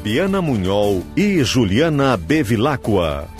Fabiana Munhol e Juliana Bevilacqua.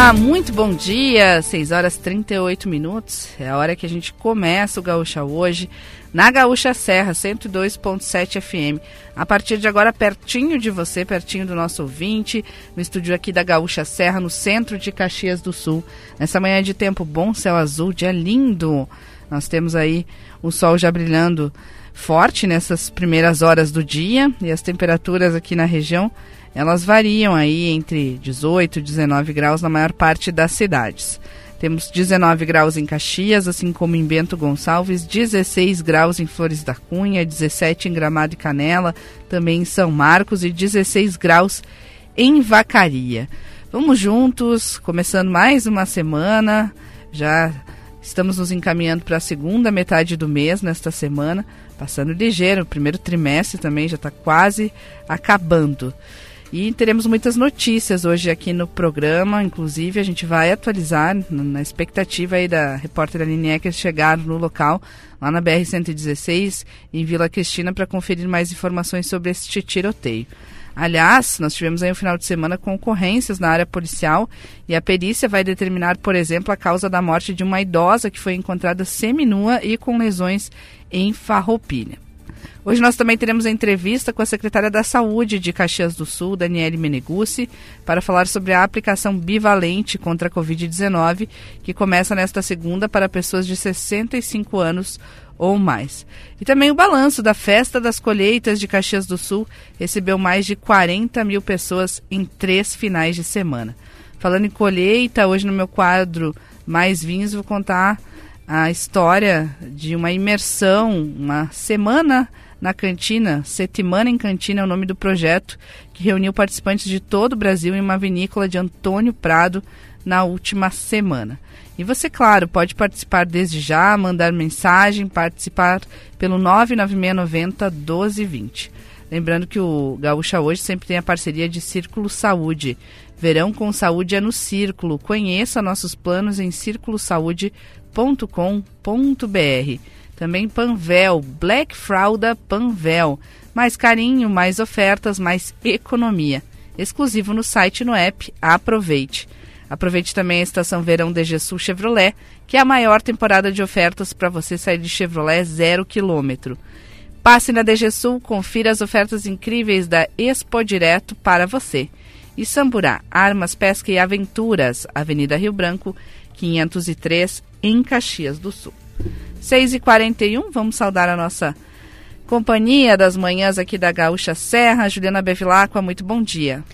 Olá, muito bom dia. 6 horas 38 minutos. É a hora que a gente começa o Gaúcha hoje na Gaúcha Serra 102.7 FM. A partir de agora, pertinho de você, pertinho do nosso ouvinte, no estúdio aqui da Gaúcha Serra, no centro de Caxias do Sul. Nessa manhã de tempo bom, céu azul, dia lindo. Nós temos aí o sol já brilhando forte nessas primeiras horas do dia e as temperaturas aqui na região elas variam aí entre 18 e 19 graus na maior parte das cidades. Temos 19 graus em Caxias, assim como em Bento Gonçalves, 16 graus em Flores da Cunha, 17 em Gramado e Canela, também em São Marcos e 16 graus em Vacaria. Vamos juntos, começando mais uma semana, já estamos nos encaminhando para a segunda metade do mês nesta semana, passando ligeiro, o primeiro trimestre também já está quase acabando. E teremos muitas notícias hoje aqui no programa, inclusive a gente vai atualizar na expectativa aí da repórter Aline Ecker chegar no local, lá na BR-116, em Vila Cristina, para conferir mais informações sobre este tiroteio. Aliás, nós tivemos aí um final de semana com ocorrências na área policial e a perícia vai determinar, por exemplo, a causa da morte de uma idosa que foi encontrada seminua e com lesões em Farroupilha. Hoje nós também teremos a entrevista com a secretária da Saúde de Caxias do Sul, Daniele Meneguzzi, para falar sobre a aplicação bivalente contra a Covid-19, que começa nesta segunda para pessoas de 65 anos ou mais. E também o balanço da Festa das Colheitas de Caxias do Sul recebeu mais de 40 mil pessoas em três finais de semana. Falando em colheita, hoje no meu quadro Mais Vinhos vou contar a história de uma imersão, uma semana na cantina. Setimana em Cantina é o nome do projeto que reuniu participantes de todo o Brasil em uma vinícola de Antônio Prado na última semana. E você, claro, pode participar desde já, mandar mensagem, participar pelo 99690 1220. Lembrando que o Gaúcha hoje sempre tem a parceria de Círculo Saúde. Verão com saúde é no Círculo. Conheça nossos planos em círculosaude.com.br. Também Panvel, Black Fralda Panvel. Mais carinho, mais ofertas, mais economia. Exclusivo no site e no app. Aproveite. Aproveite também a estação Verão DG Sul Chevrolet, que é a maior temporada de ofertas para você sair de Chevrolet zero quilômetro. Passe na DG Sul, confira as ofertas incríveis da Expo Direto para você. E Samburá, Armas, Pesca e Aventuras, Avenida Rio Branco, 503, em Caxias do Sul. 6h41, vamos saudar a nossa companhia das manhãs aqui da Gaúcha Serra. Juliana Bevilacqua, muito bom dia.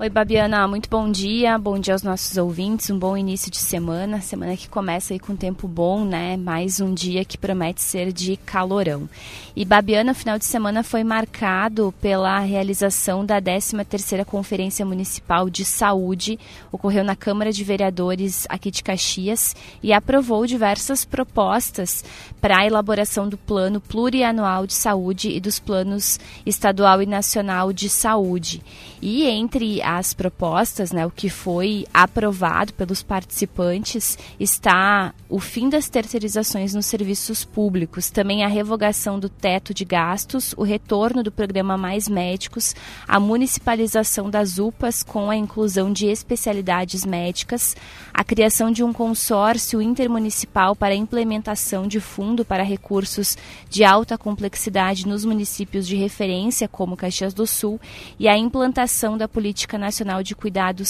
Oi, Babiana, muito bom dia. Bom dia aos nossos ouvintes. Um bom início de semana. Semana que começa aí com tempo bom, né? Mais um dia que promete ser de calorão. E Babiana, o final de semana foi marcado pela realização da 13ª Conferência Municipal de Saúde. Ocorreu na Câmara de Vereadores aqui de Caxias e aprovou diversas propostas para a elaboração do Plano Plurianual de Saúde e dos planos estadual e nacional de saúde. E entre as propostas, né, o que foi aprovado pelos participantes, está o fim das terceirizações nos serviços públicos, também a revogação do teto de gastos, o retorno do programa Mais Médicos, a municipalização das UPAs com a inclusão de especialidades médicas, a criação de um consórcio intermunicipal para a implementação de fundo para recursos de alta complexidade nos municípios de referência, como Caxias do Sul, e a implantação da política Nacional de Cuidados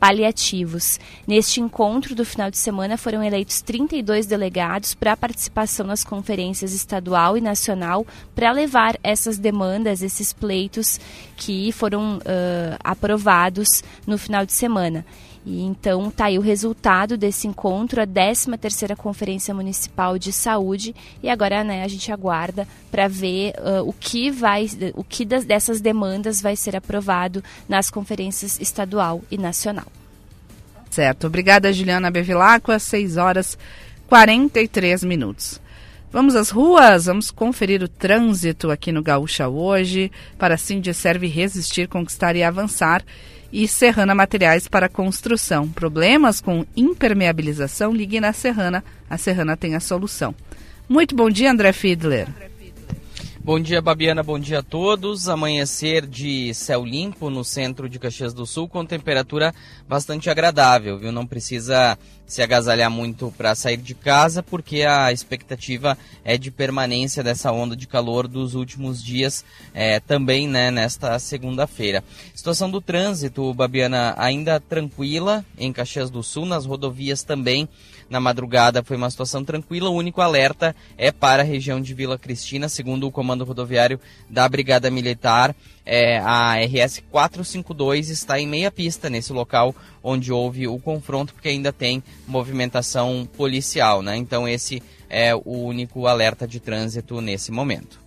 Paliativos. Neste encontro do final de semana foram eleitos 32 delegados para participação nas conferências estadual e nacional para levar essas demandas, esses pleitos que foram uh, aprovados no final de semana. E então está aí o resultado desse encontro, a 13 terceira Conferência Municipal de Saúde, e agora né, a gente aguarda para ver uh, o que vai, o que das, dessas demandas vai ser aprovado nas conferências estadual e nacional. Certo. Obrigada, Juliana Bevilacqua, 6 horas 43 minutos. Vamos às ruas, vamos conferir o trânsito aqui no Gaúcha hoje. Para assim serve resistir, conquistar e avançar e Serrana Materiais para Construção. Problemas com impermeabilização? Ligue na Serrana. A Serrana tem a solução. Muito bom dia, André Fiedler. Bom dia, Babiana. Bom dia a todos. Amanhecer de céu limpo no centro de Caxias do Sul com temperatura bastante agradável, viu? Não precisa se agasalhar muito para sair de casa, porque a expectativa é de permanência dessa onda de calor dos últimos dias, é, também né, nesta segunda-feira. Situação do trânsito, Babiana, ainda tranquila em Caxias do Sul, nas rodovias também na madrugada foi uma situação tranquila. O único alerta é para a região de Vila Cristina, segundo o comando rodoviário da Brigada Militar. É, a RS 452 está em meia pista nesse local onde houve o confronto, porque ainda tem movimentação policial. Né? Então, esse é o único alerta de trânsito nesse momento.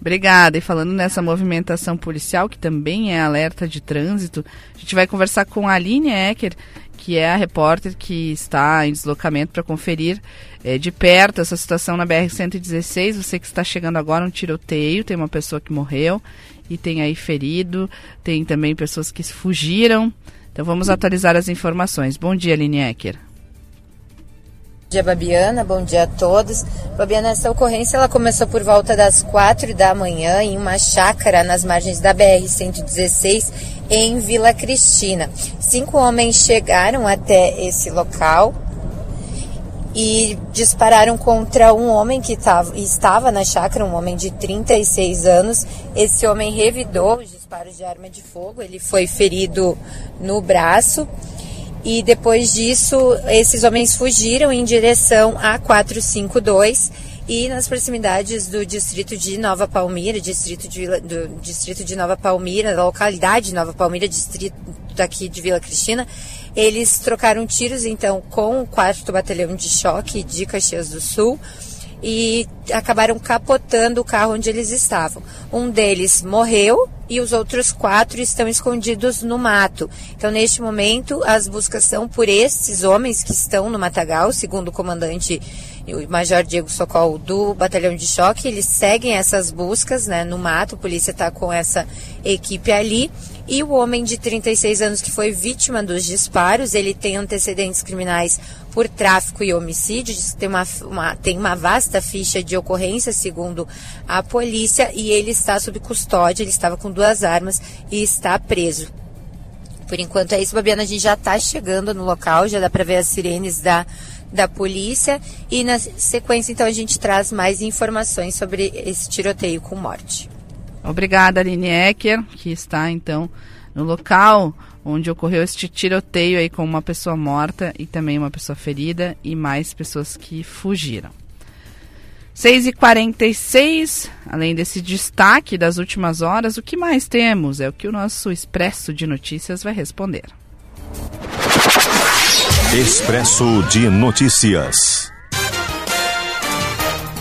Obrigada. E falando nessa movimentação policial, que também é alerta de trânsito, a gente vai conversar com a Aline Ecker, que é a repórter que está em deslocamento para conferir é, de perto essa situação na BR-116. Você que está chegando agora, um tiroteio, tem uma pessoa que morreu e tem aí ferido, tem também pessoas que fugiram. Então vamos atualizar as informações. Bom dia, Aline Ecker. Dia, Babiana. Bom dia a todos. Babiana, essa ocorrência ela começou por volta das quatro da manhã em uma chácara nas margens da BR-116 em Vila Cristina. Cinco homens chegaram até esse local e dispararam contra um homem que tava, estava na chácara, um homem de 36 anos. Esse homem revidou os disparos de arma de fogo, ele foi ferido no braço e depois disso, esses homens fugiram em direção a 452 e nas proximidades do distrito de Nova Palmira, distrito de, do distrito de Nova Palmira, da localidade de Nova Palmira, distrito daqui de Vila Cristina, eles trocaram tiros então com o 4 Batalhão de Choque de Caxias do Sul e acabaram capotando o carro onde eles estavam. Um deles morreu e os outros quatro estão escondidos no mato. Então, neste momento, as buscas são por esses homens que estão no matagal, segundo o comandante o Major Diego Socol do Batalhão de Choque. Eles seguem essas buscas né, no mato, a polícia está com essa equipe ali. E o homem de 36 anos que foi vítima dos disparos, ele tem antecedentes criminais por tráfico e homicídio, tem uma, uma, tem uma vasta ficha de ocorrência, segundo a polícia, e ele está sob custódia, ele estava com duas armas e está preso. Por enquanto é isso, Babiana, a gente já está chegando no local, já dá para ver as sirenes da, da polícia e na sequência então a gente traz mais informações sobre esse tiroteio com morte. Obrigada, Aline Ecker, que está então no local onde ocorreu este tiroteio aí com uma pessoa morta e também uma pessoa ferida e mais pessoas que fugiram. 6h46, além desse destaque das últimas horas, o que mais temos? É o que o nosso Expresso de Notícias vai responder. Expresso de Notícias.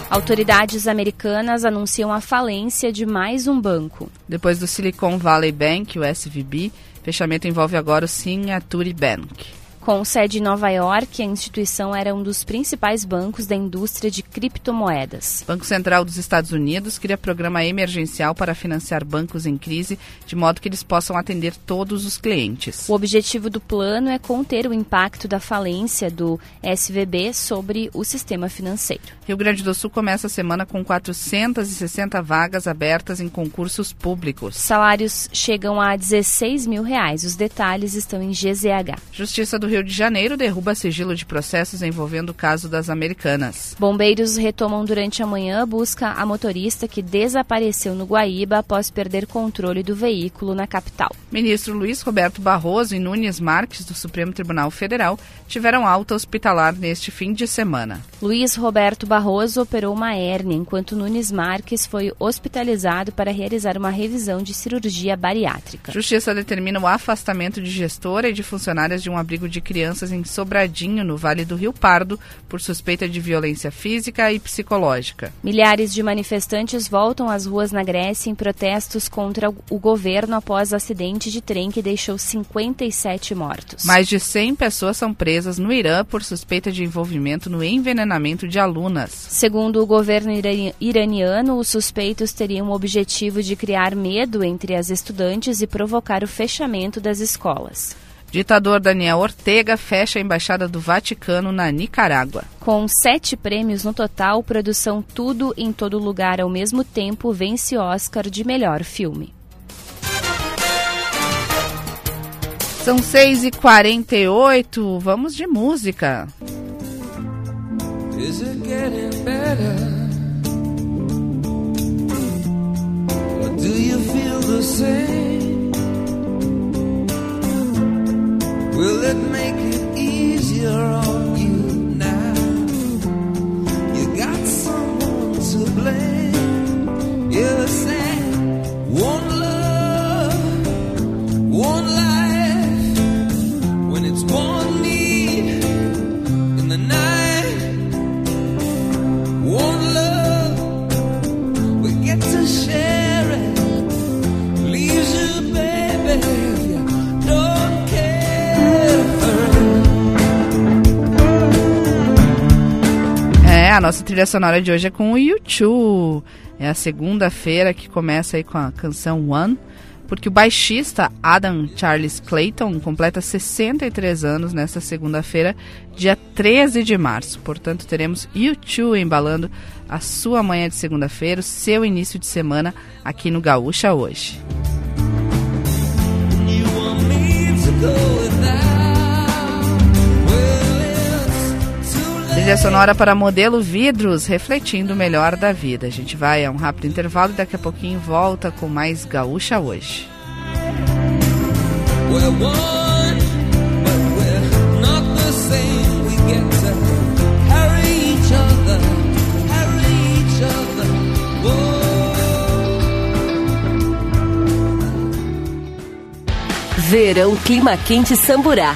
Autoridades americanas anunciam a falência de mais um banco. Depois do Silicon Valley Bank, o SVB, fechamento envolve agora o Signature Bank. Com sede em Nova York, a instituição era um dos principais bancos da indústria de criptomoedas. O Banco Central dos Estados Unidos cria programa emergencial para financiar bancos em crise, de modo que eles possam atender todos os clientes. O objetivo do plano é conter o impacto da falência do SVB sobre o sistema financeiro. Rio Grande do Sul começa a semana com 460 vagas abertas em concursos públicos. Salários chegam a 16 mil reais. Os detalhes estão em GZH. Justiça do Rio Rio de Janeiro derruba sigilo de processos envolvendo o caso das Americanas. Bombeiros retomam durante a manhã busca a motorista que desapareceu no Guaíba após perder controle do veículo na capital. Ministro Luiz Roberto Barroso e Nunes Marques, do Supremo Tribunal Federal, tiveram alta hospitalar neste fim de semana. Luiz Roberto Barroso operou uma hérnia, enquanto Nunes Marques foi hospitalizado para realizar uma revisão de cirurgia bariátrica. Justiça determina o afastamento de gestora e de funcionárias de um abrigo de crianças em Sobradinho, no Vale do Rio Pardo, por suspeita de violência física e psicológica. Milhares de manifestantes voltam às ruas na Grécia em protestos contra o governo após acidente de trem que deixou 57 mortos. Mais de 100 pessoas são presas no Irã por suspeita de envolvimento no envenenamento de alunas. Segundo o governo iraniano, os suspeitos teriam o objetivo de criar medo entre as estudantes e provocar o fechamento das escolas. Ditador Daniel Ortega fecha a embaixada do Vaticano na Nicarágua. Com sete prêmios no total, produção Tudo em Todo Lugar ao mesmo tempo vence Oscar de melhor filme. São 6h48, vamos de música. Is it getting better? Or do you feel the same? Will it make it easier on you now? You got someone to blame. You're saying, one a nossa trilha sonora de hoje é com o YouTube. É a segunda-feira que começa aí com a canção One, porque o baixista Adam Charles Clayton completa 63 anos nesta segunda-feira, dia 13 de março. Portanto, teremos YouTube embalando a sua manhã de segunda-feira, o seu início de semana aqui no Gaúcha hoje. Trilha sonora para modelo vidros, refletindo o melhor da vida. A gente vai a um rápido intervalo e daqui a pouquinho volta com mais Gaúcha hoje. Verão Clima Quente Samburá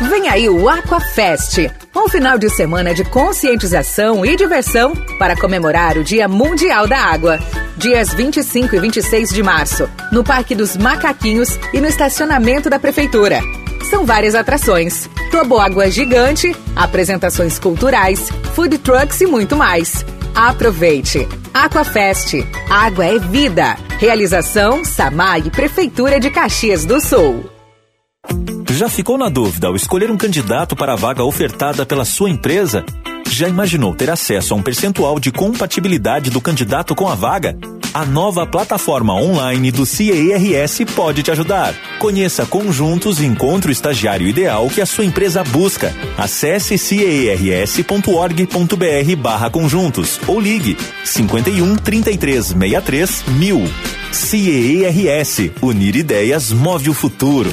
Vem aí o Aquafest, um final de semana de conscientização e diversão para comemorar o Dia Mundial da Água. Dias 25 e 26 de março, no Parque dos Macaquinhos e no estacionamento da Prefeitura. São várias atrações: toboágua gigante, apresentações culturais, food trucks e muito mais. Aproveite! Aquafest. Água é vida. Realização Samai Prefeitura de Caxias do Sul. Já ficou na dúvida ao escolher um candidato para a vaga ofertada pela sua empresa? Já imaginou ter acesso a um percentual de compatibilidade do candidato com a vaga? A nova plataforma online do CIERS pode te ajudar. Conheça conjuntos e encontre o estagiário ideal que a sua empresa busca. Acesse ciers.org.br barra conjuntos ou ligue 51 33 63 mil. CIERS. Unir ideias move o futuro.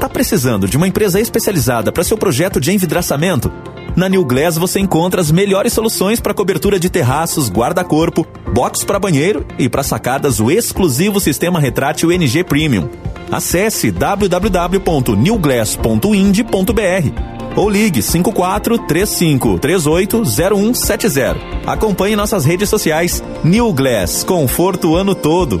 Tá precisando de uma empresa especializada para seu projeto de envidraçamento? Na New Glass você encontra as melhores soluções para cobertura de terraços, guarda-corpo, box para banheiro e para sacadas o exclusivo sistema retrátil NG Premium. Acesse www.newglass.ind.br ou ligue 54 35 38 0170. Acompanhe nossas redes sociais. New Glass, conforto o ano todo.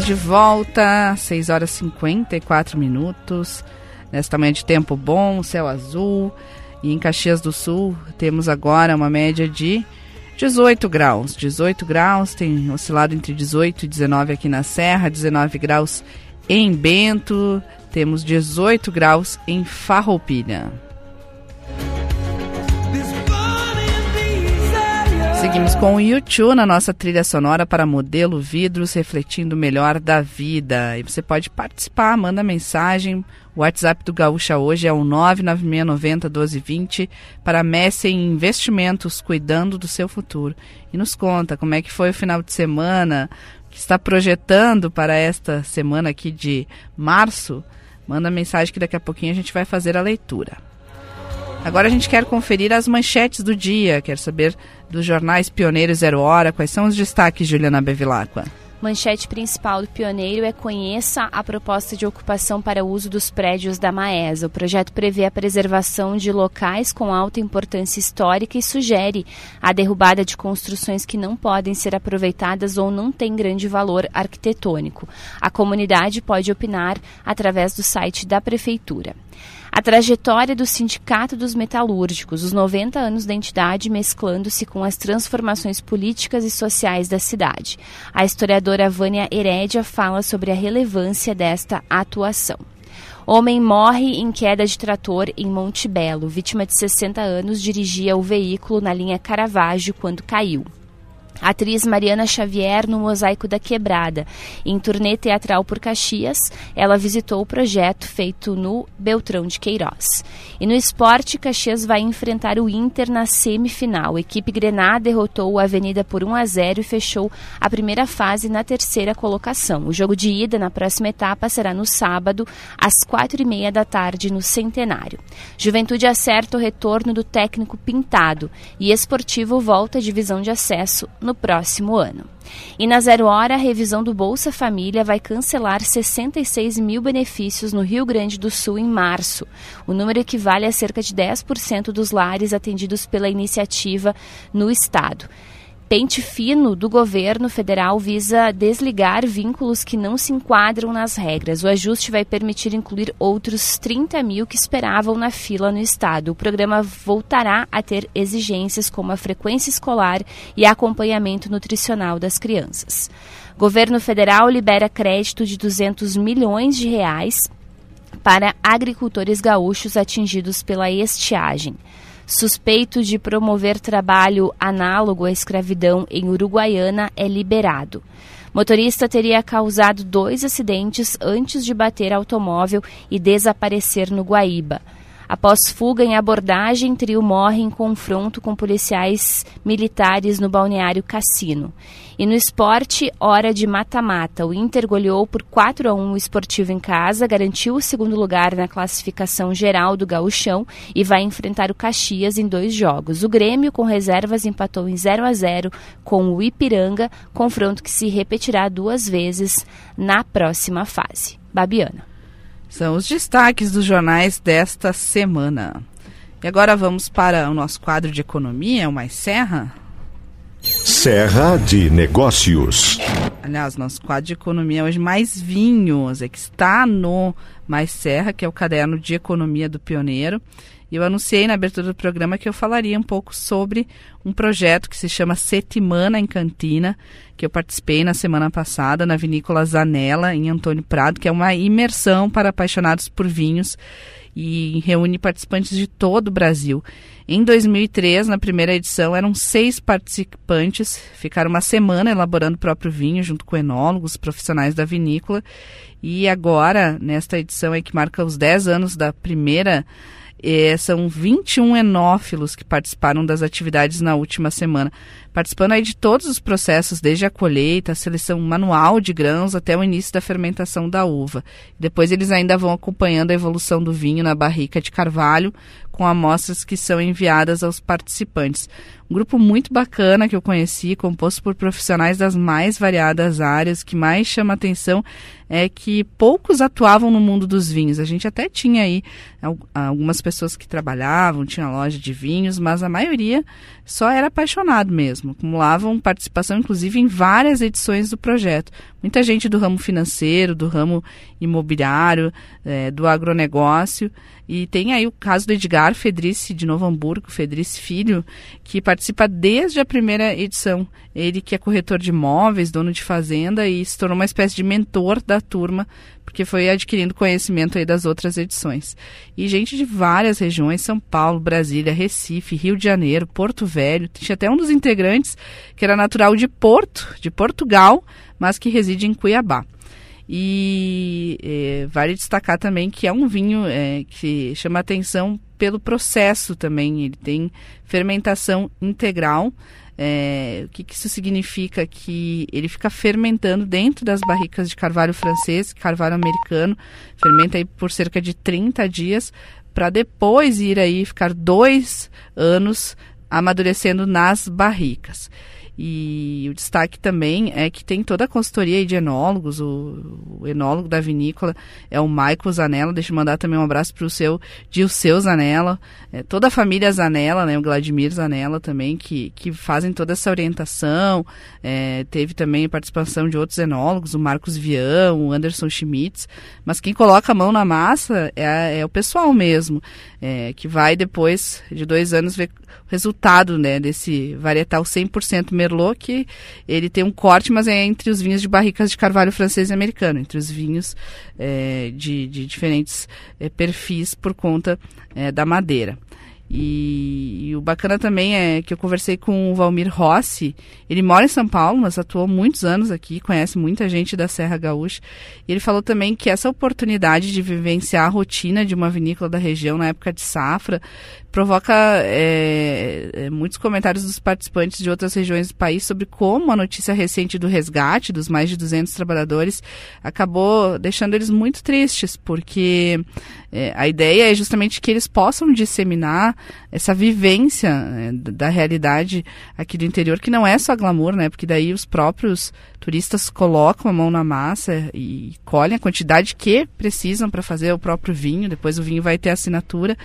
Estamos de volta, 6 horas e 54 minutos. Nesta manhã de tempo bom, céu azul. E em Caxias do Sul temos agora uma média de 18 graus. 18 graus, tem oscilado entre 18 e 19 aqui na Serra, 19 graus em Bento, temos 18 graus em Farroupilha. Seguimos com o YouTube na nossa trilha sonora para modelo vidros, refletindo o melhor da vida. E você pode participar, manda mensagem. O WhatsApp do Gaúcha hoje é o 996901220 para Messen Investimentos, cuidando do seu futuro. E nos conta como é que foi o final de semana, que está projetando para esta semana aqui de março. Manda mensagem que daqui a pouquinho a gente vai fazer a leitura. Agora a gente quer conferir as manchetes do dia, quer saber dos jornais Pioneiro Zero Hora, quais são os destaques, Juliana Bevilacqua? Manchete principal do Pioneiro é conheça a proposta de ocupação para uso dos prédios da Maesa. O projeto prevê a preservação de locais com alta importância histórica e sugere a derrubada de construções que não podem ser aproveitadas ou não têm grande valor arquitetônico. A comunidade pode opinar através do site da Prefeitura. A trajetória do Sindicato dos Metalúrgicos, os 90 anos da entidade mesclando-se com as transformações políticas e sociais da cidade. A historiadora Vânia Herédia fala sobre a relevância desta atuação. Homem morre em queda de trator em Monte Belo. Vítima de 60 anos dirigia o veículo na linha Caravaggio quando caiu. Atriz Mariana Xavier no Mosaico da Quebrada. Em turnê teatral por Caxias, ela visitou o projeto feito no Beltrão de Queiroz. E no esporte, Caxias vai enfrentar o Inter na semifinal. A equipe Grenada derrotou a Avenida por 1 a 0 e fechou a primeira fase na terceira colocação. O jogo de ida na próxima etapa será no sábado, às quatro e meia da tarde, no Centenário. Juventude acerta o retorno do técnico Pintado e Esportivo volta à divisão de acesso no próximo ano. E na Zero Hora, a revisão do Bolsa Família vai cancelar 66 mil benefícios no Rio Grande do Sul em março. O número equivale a cerca de 10% dos lares atendidos pela iniciativa no estado pente fino do governo federal visa desligar vínculos que não se enquadram nas regras. O ajuste vai permitir incluir outros 30 mil que esperavam na fila no estado. O programa voltará a ter exigências como a frequência escolar e acompanhamento nutricional das crianças. Governo federal libera crédito de 200 milhões de reais para agricultores gaúchos atingidos pela estiagem suspeito de promover trabalho análogo à escravidão em Uruguaiana é liberado. Motorista teria causado dois acidentes antes de bater automóvel e desaparecer no Guaíba. Após fuga em abordagem, trio morre em confronto com policiais militares no balneário Cassino. E no esporte, hora de mata-mata. O Inter goleou por 4 a 1 o Esportivo em casa, garantiu o segundo lugar na classificação geral do Gauchão e vai enfrentar o Caxias em dois jogos. O Grêmio, com reservas, empatou em 0 a 0 com o Ipiranga, confronto que se repetirá duas vezes na próxima fase. Babiana. São os destaques dos jornais desta semana. E agora vamos para o nosso quadro de economia, o Mais Serra. Serra de Negócios. Aliás, nosso quadro de economia hoje mais vinhos, é que está no Mais Serra, que é o caderno de economia do Pioneiro. Eu anunciei na abertura do programa que eu falaria um pouco sobre um projeto que se chama Setimana em Cantina, que eu participei na semana passada na Vinícola Zanella, em Antônio Prado, que é uma imersão para apaixonados por vinhos e reúne participantes de todo o Brasil. Em 2003, na primeira edição, eram seis participantes, ficaram uma semana elaborando o próprio vinho, junto com enólogos, profissionais da vinícola. E agora, nesta edição aí que marca os 10 anos da primeira é, são 21 enófilos que participaram das atividades na última semana, participando aí de todos os processos, desde a colheita, a seleção manual de grãos até o início da fermentação da uva. Depois eles ainda vão acompanhando a evolução do vinho na barrica de carvalho, com amostras que são enviadas aos participantes. Um grupo muito bacana que eu conheci, composto por profissionais das mais variadas áreas. Que mais chama atenção é que poucos atuavam no mundo dos vinhos. A gente até tinha aí algumas pessoas que trabalhavam, tinha loja de vinhos, mas a maioria só era apaixonado mesmo. Acumulavam participação, inclusive, em várias edições do projeto. Muita gente do ramo financeiro, do ramo imobiliário, é, do agronegócio. E tem aí o caso do Edgar Fedrice, de Novo Hamburgo, Fedrice Filho, que participa desde a primeira edição. Ele que é corretor de imóveis, dono de fazenda e se tornou uma espécie de mentor da turma, porque foi adquirindo conhecimento aí das outras edições. E gente de várias regiões, São Paulo, Brasília, Recife, Rio de Janeiro, Porto Velho. Tinha até um dos integrantes que era natural de Porto, de Portugal, mas que reside em Cuiabá. E é, vale destacar também que é um vinho é, que chama atenção pelo processo também. Ele tem fermentação integral. É, o que, que, isso significa? Que ele fica fermentando dentro das barricas de carvalho francês, carvalho americano, fermenta aí por cerca de 30 dias, para depois ir aí ficar dois anos amadurecendo nas barricas. E o destaque também é que tem toda a consultoria de enólogos, o, o enólogo da vinícola é o Michael Zanella, deixa eu mandar também um abraço para o seu seu Zanella, é, toda a família Zanella, né, o Vladimir Zanella também, que, que fazem toda essa orientação, é, teve também participação de outros enólogos, o Marcos Vian, o Anderson Schmitz, mas quem coloca a mão na massa é, é o pessoal mesmo, é, que vai depois de dois anos ver resultado né, desse varietal 100% Merlot, que ele tem um corte, mas é entre os vinhos de barricas de carvalho francês e americano, entre os vinhos é, de, de, diferentes é, perfis por conta é, da madeira. E, e, o bacana também é que eu conversei com o Valmir Rossi. Ele mora em São Paulo, mas atuou muitos anos aqui, conhece muita gente da Serra Gaúcha. E ele falou também que essa oportunidade de vivenciar a rotina de uma vinícola da região na época de safra provoca é, é, muitos comentários dos participantes de outras regiões do país sobre como a notícia recente do resgate dos mais de 200 trabalhadores acabou deixando eles muito tristes, porque é, a ideia é justamente que eles possam disseminar essa vivência né, da realidade aqui do interior, que não é só glamour, né? Porque daí os próprios turistas colocam a mão na massa e colhem a quantidade que precisam para fazer o próprio vinho, depois o vinho vai ter assinatura.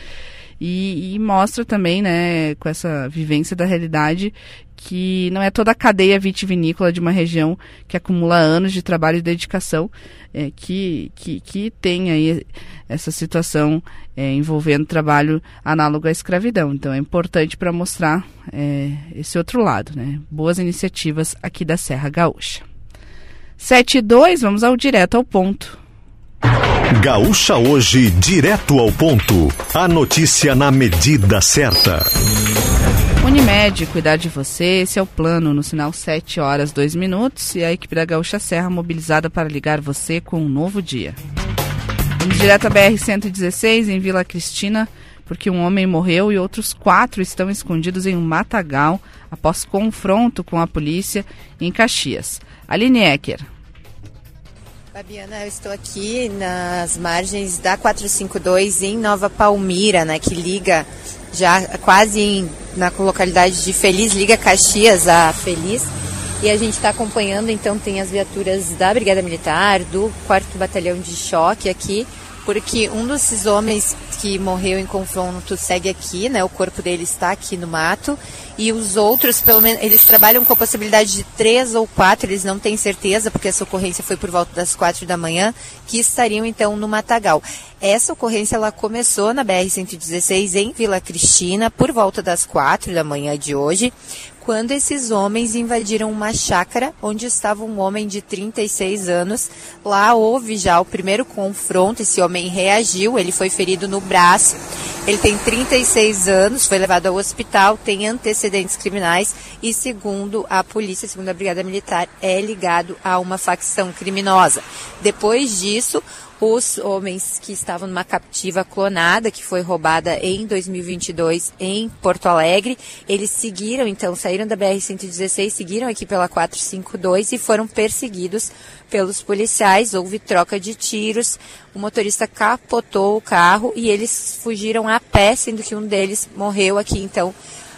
E, e, mostra também, né, com essa vivência da realidade, que não é toda a cadeia vitivinícola de uma região que acumula anos de trabalho e dedicação é, que, que, que tem aí essa situação é, envolvendo trabalho análogo à escravidão. Então é importante para mostrar é, esse outro lado, né? Boas iniciativas aqui da Serra Gaúcha. 7 e 2, vamos ao direto ao ponto. Gaúcha hoje, direto ao ponto. A notícia na medida certa. Unimed, cuidar de você, esse é o plano no sinal 7 horas 2 minutos e a equipe da Gaúcha Serra mobilizada para ligar você com um novo dia. Vamos direto à BR-116 em Vila Cristina porque um homem morreu e outros quatro estão escondidos em um matagal após confronto com a polícia em Caxias. Aline Ecker. Fabiana, eu estou aqui nas margens da 452 em Nova Palmira, né, que liga já quase em, na localidade de Feliz, liga Caxias a Feliz. E a gente está acompanhando, então tem as viaturas da Brigada Militar, do 4 Batalhão de Choque aqui, porque um desses homens que morreu em confronto segue aqui, né? O corpo dele está aqui no mato. E os outros, pelo menos, eles trabalham com a possibilidade de três ou quatro, eles não têm certeza, porque essa ocorrência foi por volta das quatro da manhã, que estariam então no Matagal. Essa ocorrência ela começou na BR-116 em Vila Cristina, por volta das quatro da manhã de hoje quando esses homens invadiram uma chácara onde estava um homem de 36 anos. Lá houve já o primeiro confronto, esse homem reagiu, ele foi ferido no braço. Ele tem 36 anos, foi levado ao hospital, tem antecedentes criminais e, segundo a polícia, segundo a Brigada Militar, é ligado a uma facção criminosa. Depois disso, os homens que estavam numa captiva clonada que foi roubada em 2022 em Porto Alegre. Eles seguiram, então, saíram da BR-116, seguiram aqui pela 452 e foram perseguidos pelos policiais. Houve troca de tiros, o motorista capotou o carro e eles fugiram a pé, sendo que um deles morreu aqui, então,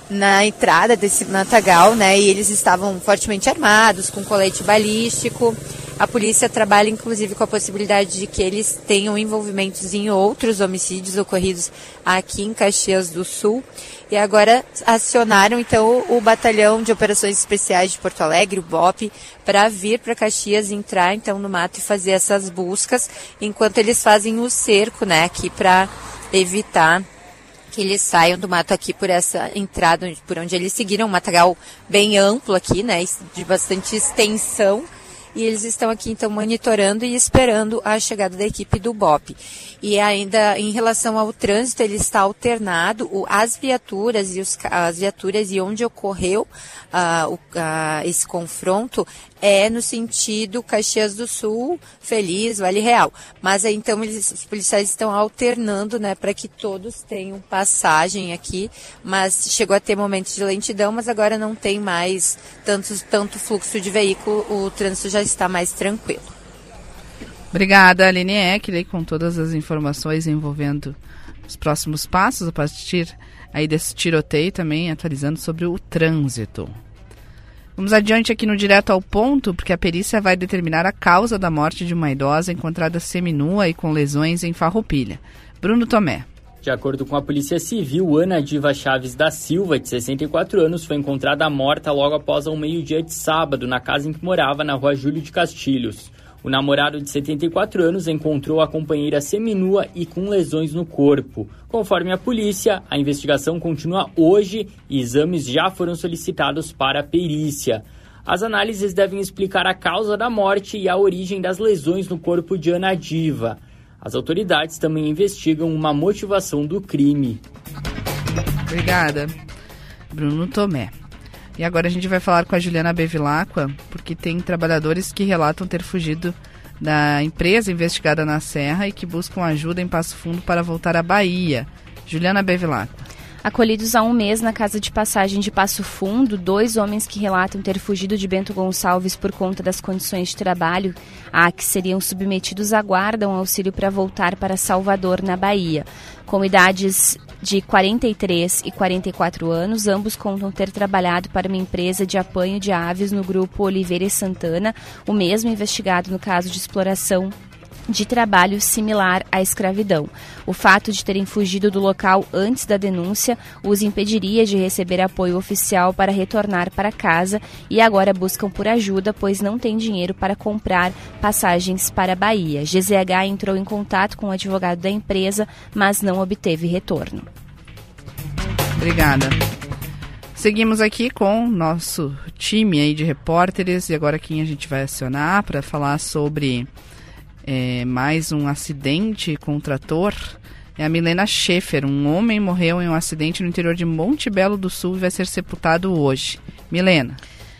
na entrada desse Matagal, né? E eles estavam fortemente armados, com colete balístico. A polícia trabalha inclusive com a possibilidade de que eles tenham envolvimentos em outros homicídios ocorridos aqui em Caxias do Sul. E agora acionaram então o Batalhão de Operações Especiais de Porto Alegre, o BOP, para vir para Caxias, entrar então no mato e fazer essas buscas, enquanto eles fazem o cerco, né, aqui para evitar que eles saiam do mato aqui por essa entrada, por onde eles seguiram, um matagal bem amplo aqui, né, de bastante extensão e eles estão aqui então monitorando e esperando a chegada da equipe do BOP. E ainda em relação ao trânsito, ele está alternado, o, as viaturas e os, as viaturas e onde ocorreu uh, o, uh, esse confronto é no sentido Caxias do Sul, Feliz, Vale Real. Mas então eles, os policiais estão alternando, né, para que todos tenham passagem aqui. Mas chegou a ter momentos de lentidão, mas agora não tem mais tanto, tanto fluxo de veículo, o trânsito já está mais tranquilo. Obrigada, Aline Eckley, com todas as informações envolvendo os próximos passos a partir aí desse tiroteio também atualizando sobre o trânsito. Vamos adiante aqui no Direto ao Ponto, porque a perícia vai determinar a causa da morte de uma idosa encontrada seminua e com lesões em Farroupilha. Bruno Tomé. De acordo com a Polícia Civil, Ana Diva Chaves da Silva, de 64 anos, foi encontrada morta logo após um meio-dia de sábado na casa em que morava, na rua Júlio de Castilhos. O namorado de 74 anos encontrou a companheira seminua e com lesões no corpo. Conforme a polícia, a investigação continua hoje e exames já foram solicitados para a perícia. As análises devem explicar a causa da morte e a origem das lesões no corpo de Ana Diva. As autoridades também investigam uma motivação do crime. Obrigada, Bruno Tomé. E agora a gente vai falar com a Juliana Bevilacqua, porque tem trabalhadores que relatam ter fugido da empresa investigada na Serra e que buscam ajuda em Passo Fundo para voltar à Bahia. Juliana Bevilacqua. Acolhidos há um mês na casa de passagem de Passo Fundo, dois homens que relatam ter fugido de Bento Gonçalves por conta das condições de trabalho a que seriam submetidos aguardam auxílio para voltar para Salvador, na Bahia. Com idades de 43 e 44 anos, ambos contam ter trabalhado para uma empresa de apanho de aves no grupo Oliveira e Santana, o mesmo investigado no caso de exploração de trabalho similar à escravidão. O fato de terem fugido do local antes da denúncia os impediria de receber apoio oficial para retornar para casa e agora buscam por ajuda, pois não têm dinheiro para comprar passagens para a Bahia. GZH entrou em contato com o advogado da empresa, mas não obteve retorno. Obrigada. Seguimos aqui com nosso time aí de repórteres e agora quem a gente vai acionar para falar sobre é, mais um acidente com um trator é a Milena Schaefer. Um homem morreu em um acidente no interior de Monte Belo do Sul e vai ser sepultado hoje. Milena.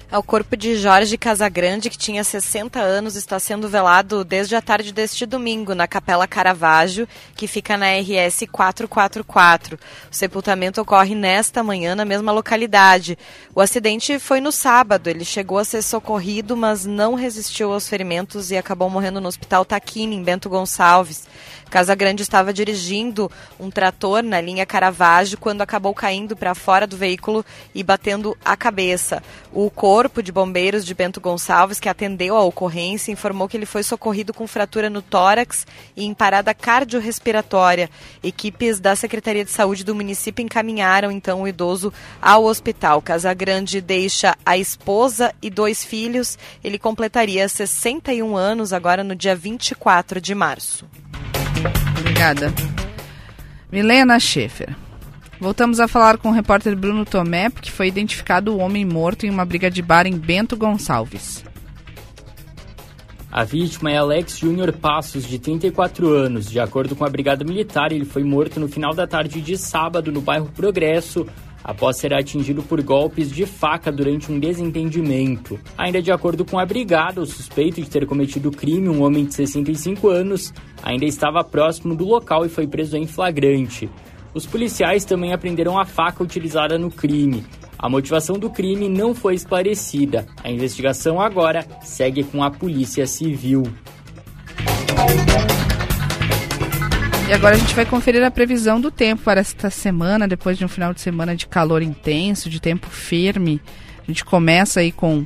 O corpo de Jorge Casagrande, que tinha 60 anos, está sendo velado desde a tarde deste domingo na Capela Caravaggio, que fica na RS 444. O sepultamento ocorre nesta manhã na mesma localidade. O acidente foi no sábado. Ele chegou a ser socorrido, mas não resistiu aos ferimentos e acabou morrendo no Hospital Taquini, em Bento Gonçalves. Casagrande estava dirigindo um trator na linha Caravaggio quando acabou caindo para fora do veículo e batendo a cabeça. O Corpo de Bombeiros de Bento Gonçalves, que atendeu a ocorrência, informou que ele foi socorrido com fratura no tórax e em parada cardiorrespiratória. Equipes da Secretaria de Saúde do município encaminharam então o idoso ao hospital. Casagrande deixa a esposa e dois filhos. Ele completaria 61 anos agora no dia 24 de março. Obrigada. Milena Schaefer. Voltamos a falar com o repórter Bruno Tomé, porque foi identificado o homem morto em uma briga de bar em Bento Gonçalves. A vítima é Alex Júnior Passos, de 34 anos. De acordo com a Brigada Militar, ele foi morto no final da tarde de sábado no bairro Progresso, após ser atingido por golpes de faca durante um desentendimento. Ainda de acordo com a brigada, o suspeito de ter cometido o crime, um homem de 65 anos, ainda estava próximo do local e foi preso em flagrante. Os policiais também apreenderam a faca utilizada no crime. A motivação do crime não foi esclarecida. A investigação agora segue com a Polícia Civil. E agora a gente vai conferir a previsão do tempo para esta semana, depois de um final de semana de calor intenso, de tempo firme. A gente começa aí com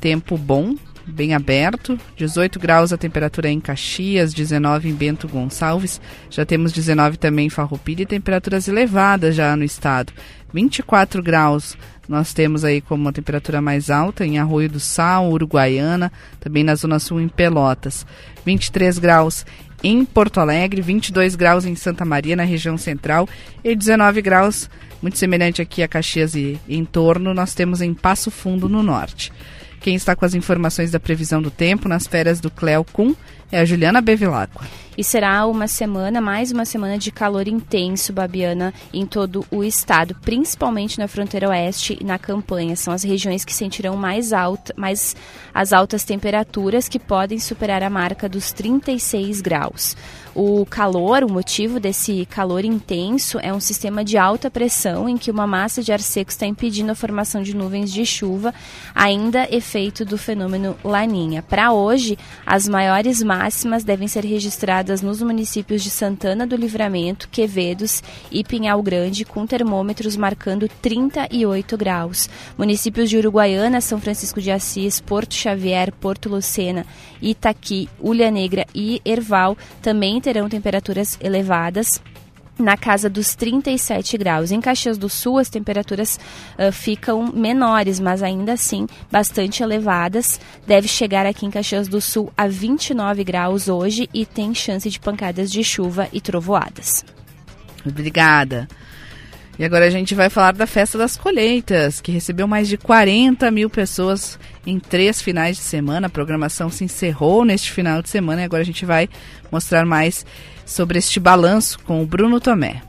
tempo bom, bem aberto, 18 graus a temperatura em Caxias, 19 em Bento Gonçalves, já temos 19 também em Farroupilha e temperaturas elevadas já no estado. 24 graus nós temos aí como uma temperatura mais alta em Arroio do Sal, Uruguaiana, também na Zona Sul em Pelotas. 23 graus em Porto Alegre, 22 graus em Santa Maria, na região central, e 19 graus, muito semelhante aqui a Caxias e em torno, nós temos em Passo Fundo, no norte. Quem está com as informações da previsão do tempo nas férias do Cleo é a Juliana Bevilacqua. E será uma semana, mais uma semana de calor intenso, Babiana, em todo o estado, principalmente na fronteira oeste e na campanha. São as regiões que sentirão mais, alta, mais as altas temperaturas, que podem superar a marca dos 36 graus. O calor, o motivo desse calor intenso é um sistema de alta pressão em que uma massa de ar seco está impedindo a formação de nuvens de chuva, ainda efeito do fenômeno Laninha. Para hoje, as maiores máximas devem ser registradas nos municípios de Santana do Livramento, Quevedos e Pinhal Grande, com termômetros marcando 38 graus. Municípios de Uruguaiana, São Francisco de Assis, Porto Xavier, Porto Lucena, Itaqui, Ulha Negra e Erval também terão temperaturas elevadas na casa dos 37 graus. Em Caxias do Sul, as temperaturas uh, ficam menores, mas ainda assim bastante elevadas. Deve chegar aqui em Caxias do Sul a 29 graus hoje e tem chance de pancadas de chuva e trovoadas. Obrigada. E agora a gente vai falar da Festa das Colheitas, que recebeu mais de 40 mil pessoas em três finais de semana. A programação se encerrou neste final de semana e agora a gente vai mostrar mais sobre este balanço com o Bruno Tomé.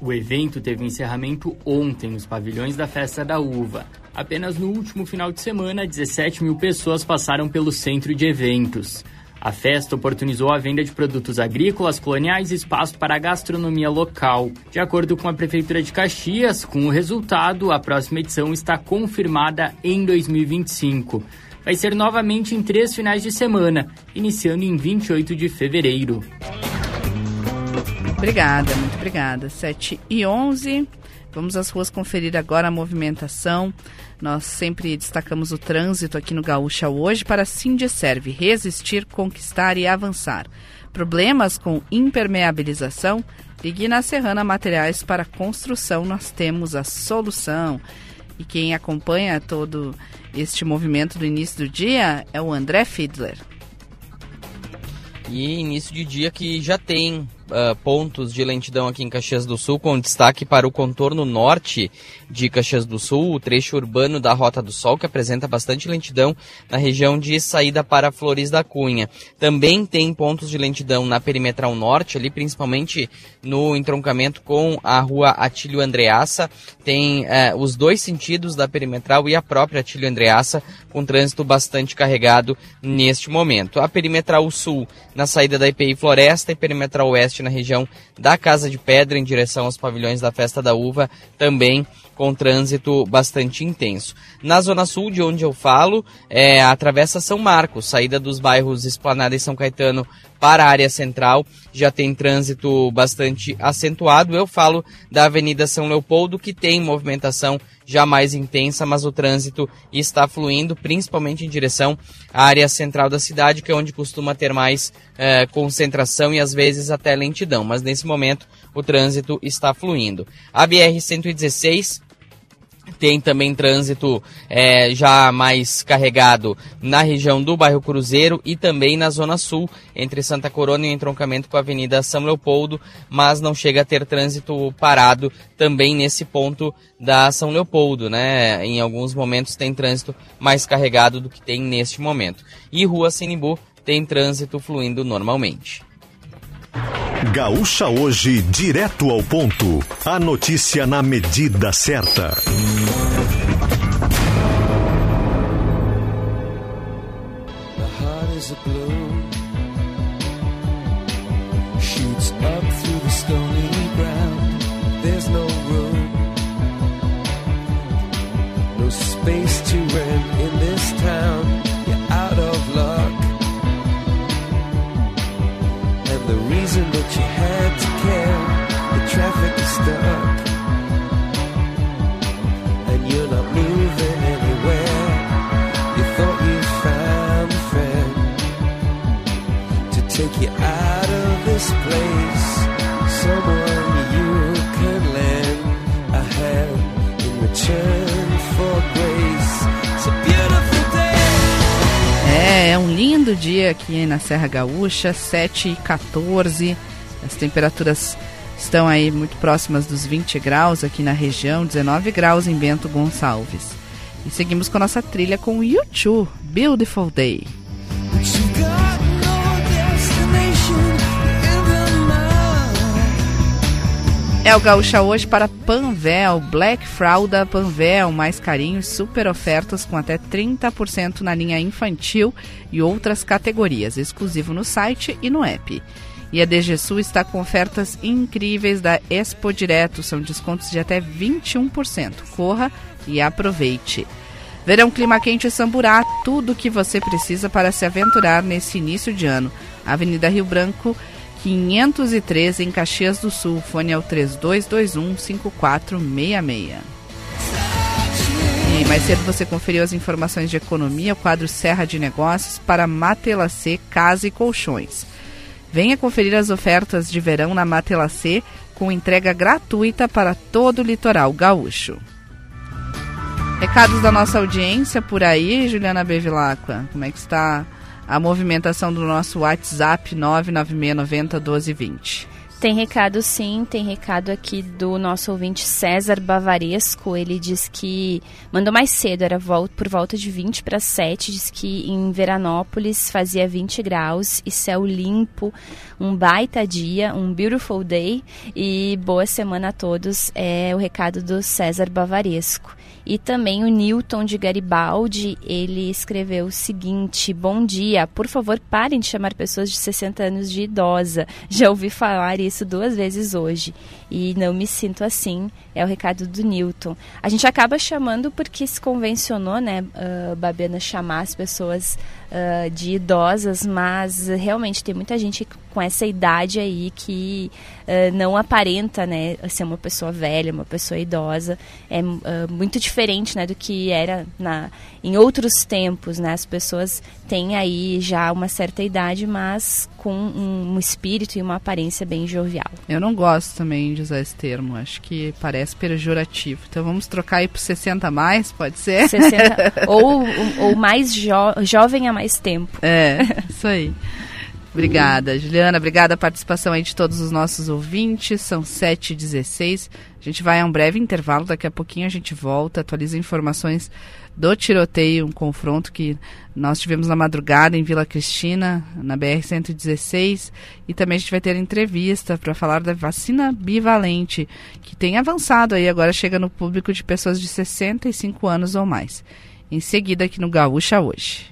O evento teve encerramento ontem nos pavilhões da Festa da Uva. Apenas no último final de semana, 17 mil pessoas passaram pelo centro de eventos. A festa oportunizou a venda de produtos agrícolas, coloniais e espaço para a gastronomia local. De acordo com a Prefeitura de Caxias, com o resultado, a próxima edição está confirmada em 2025. Vai ser novamente em três finais de semana, iniciando em 28 de fevereiro. Obrigada, muito obrigada. 7 e 11. Vamos às ruas conferir agora a movimentação. Nós sempre destacamos o trânsito aqui no Gaúcha hoje para Serve resistir, conquistar e avançar. Problemas com impermeabilização? Ligue na Serrana Materiais para Construção, nós temos a solução. E quem acompanha todo este movimento do início do dia é o André Fiedler. E início de dia que já tem uh, pontos de lentidão aqui em Caxias do Sul, com destaque para o contorno norte de Caxias do Sul, o trecho urbano da Rota do Sol, que apresenta bastante lentidão na região de saída para Flores da Cunha. Também tem pontos de lentidão na perimetral norte, ali principalmente no entroncamento com a rua Atílio Andreassa. Tem uh, os dois sentidos da perimetral e a própria Atílio Andreassa, com trânsito bastante carregado neste momento. A perimetral sul na saída da IPI Floresta e perimetral oeste na região da Casa de Pedra em direção aos pavilhões da Festa da Uva, também com trânsito bastante intenso. Na zona sul, de onde eu falo, é a Travessa São Marcos, saída dos bairros Esplanada e São Caetano para a área central, já tem trânsito bastante acentuado. Eu falo da Avenida São Leopoldo, que tem movimentação já mais intensa, mas o trânsito está fluindo, principalmente em direção à área central da cidade, que é onde costuma ter mais é, concentração e às vezes até lentidão. Mas nesse momento o trânsito está fluindo. A BR-116 tem também trânsito é, já mais carregado na região do bairro Cruzeiro e também na Zona Sul, entre Santa Corona e o entroncamento com a Avenida São Leopoldo, mas não chega a ter trânsito parado também nesse ponto da São Leopoldo, né? Em alguns momentos tem trânsito mais carregado do que tem neste momento. E Rua Sinimbu tem trânsito fluindo normalmente. Gaúcha hoje, direto ao ponto. A notícia na medida certa. This place. Someone you can lend a hand in return for grace. It's a beautiful day. É, é um lindo dia aqui na Serra Gaúcha, 7 e 14. As temperaturas estão aí muito próximas dos 20 graus aqui na região, 19 graus em Bento Gonçalves. E seguimos com a nossa trilha com o YouTube, Beautiful Day. É o Gaúcha hoje para Panvel, Black Fralda Panvel, mais carinhos, super ofertas com até 30% na linha infantil e outras categorias, exclusivo no site e no app. E a DGSU está com ofertas incríveis da Expo Direto, são descontos de até 21%. Corra e aproveite. Verão Clima Quente Samburá, tudo o que você precisa para se aventurar nesse início de ano. Avenida Rio Branco, 513 em Caxias do Sul. Fone é o 3221 5466. E mais cedo você conferiu as informações de economia, o quadro Serra de Negócios para Matelacê Casa e Colchões. Venha conferir as ofertas de verão na Matelacê com entrega gratuita para todo o litoral gaúcho. Recados da nossa audiência por aí, Juliana Bevilacqua. Como é que está a movimentação do nosso WhatsApp 99690 1220. Tem recado sim, tem recado aqui do nosso ouvinte César Bavaresco. Ele diz que mandou mais cedo, era por volta de 20 para 7. Diz que em Veranópolis fazia 20 graus e céu limpo. Um baita dia, um beautiful day e boa semana a todos. É o recado do César Bavaresco. E também o Newton de Garibaldi, ele escreveu o seguinte: Bom dia, por favor, parem de chamar pessoas de 60 anos de idosa. Já ouvi falar isso duas vezes hoje e não me sinto assim. É o recado do Newton. A gente acaba chamando porque se convencionou, né, uh, Babiana, chamar as pessoas uh, de idosas, mas realmente tem muita gente com essa idade aí que uh, não aparenta, né, ser uma pessoa velha, uma pessoa idosa. É muito diferente, né, do que era na, em outros tempos, né. As pessoas têm aí já uma certa idade, mas com um, um espírito e uma aparência bem jovial. Eu não gosto também de usar esse termo, acho que parece pejorativo. Então vamos trocar aí por 60 a mais, pode ser? 60, ou, ou mais jo jovem a mais tempo. É, isso aí. Obrigada, Juliana. Obrigada a participação aí de todos os nossos ouvintes. São 7h16. A gente vai a um breve intervalo. Daqui a pouquinho a gente volta, atualiza informações do tiroteio, um confronto que nós tivemos na madrugada em Vila Cristina, na BR-116. E também a gente vai ter entrevista para falar da vacina bivalente, que tem avançado aí, agora chega no público de pessoas de 65 anos ou mais. Em seguida, aqui no Gaúcha Hoje.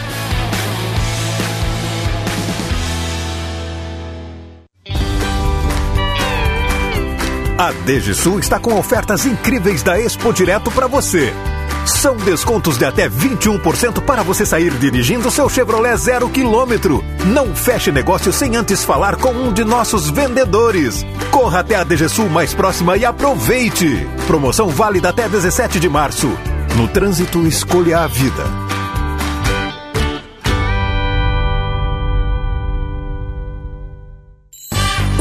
A DGSul está com ofertas incríveis da Expo Direto para você. São descontos de até 21% para você sair dirigindo seu Chevrolet zero quilômetro. Não feche negócio sem antes falar com um de nossos vendedores. Corra até a DGSul mais próxima e aproveite. Promoção válida até 17 de março. No trânsito, escolha a vida.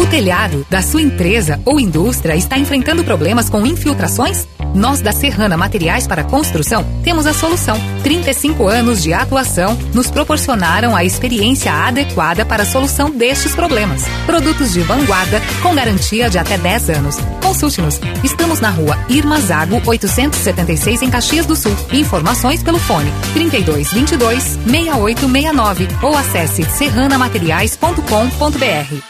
O telhado da sua empresa ou indústria está enfrentando problemas com infiltrações? Nós da Serrana Materiais para Construção temos a solução. 35 anos de atuação nos proporcionaram a experiência adequada para a solução destes problemas. Produtos de vanguarda com garantia de até 10 anos. Consulte-nos. Estamos na rua Irma Zago 876 em Caxias do Sul. Informações pelo fone 32 22 6869 ou acesse serranamateriais.com.br.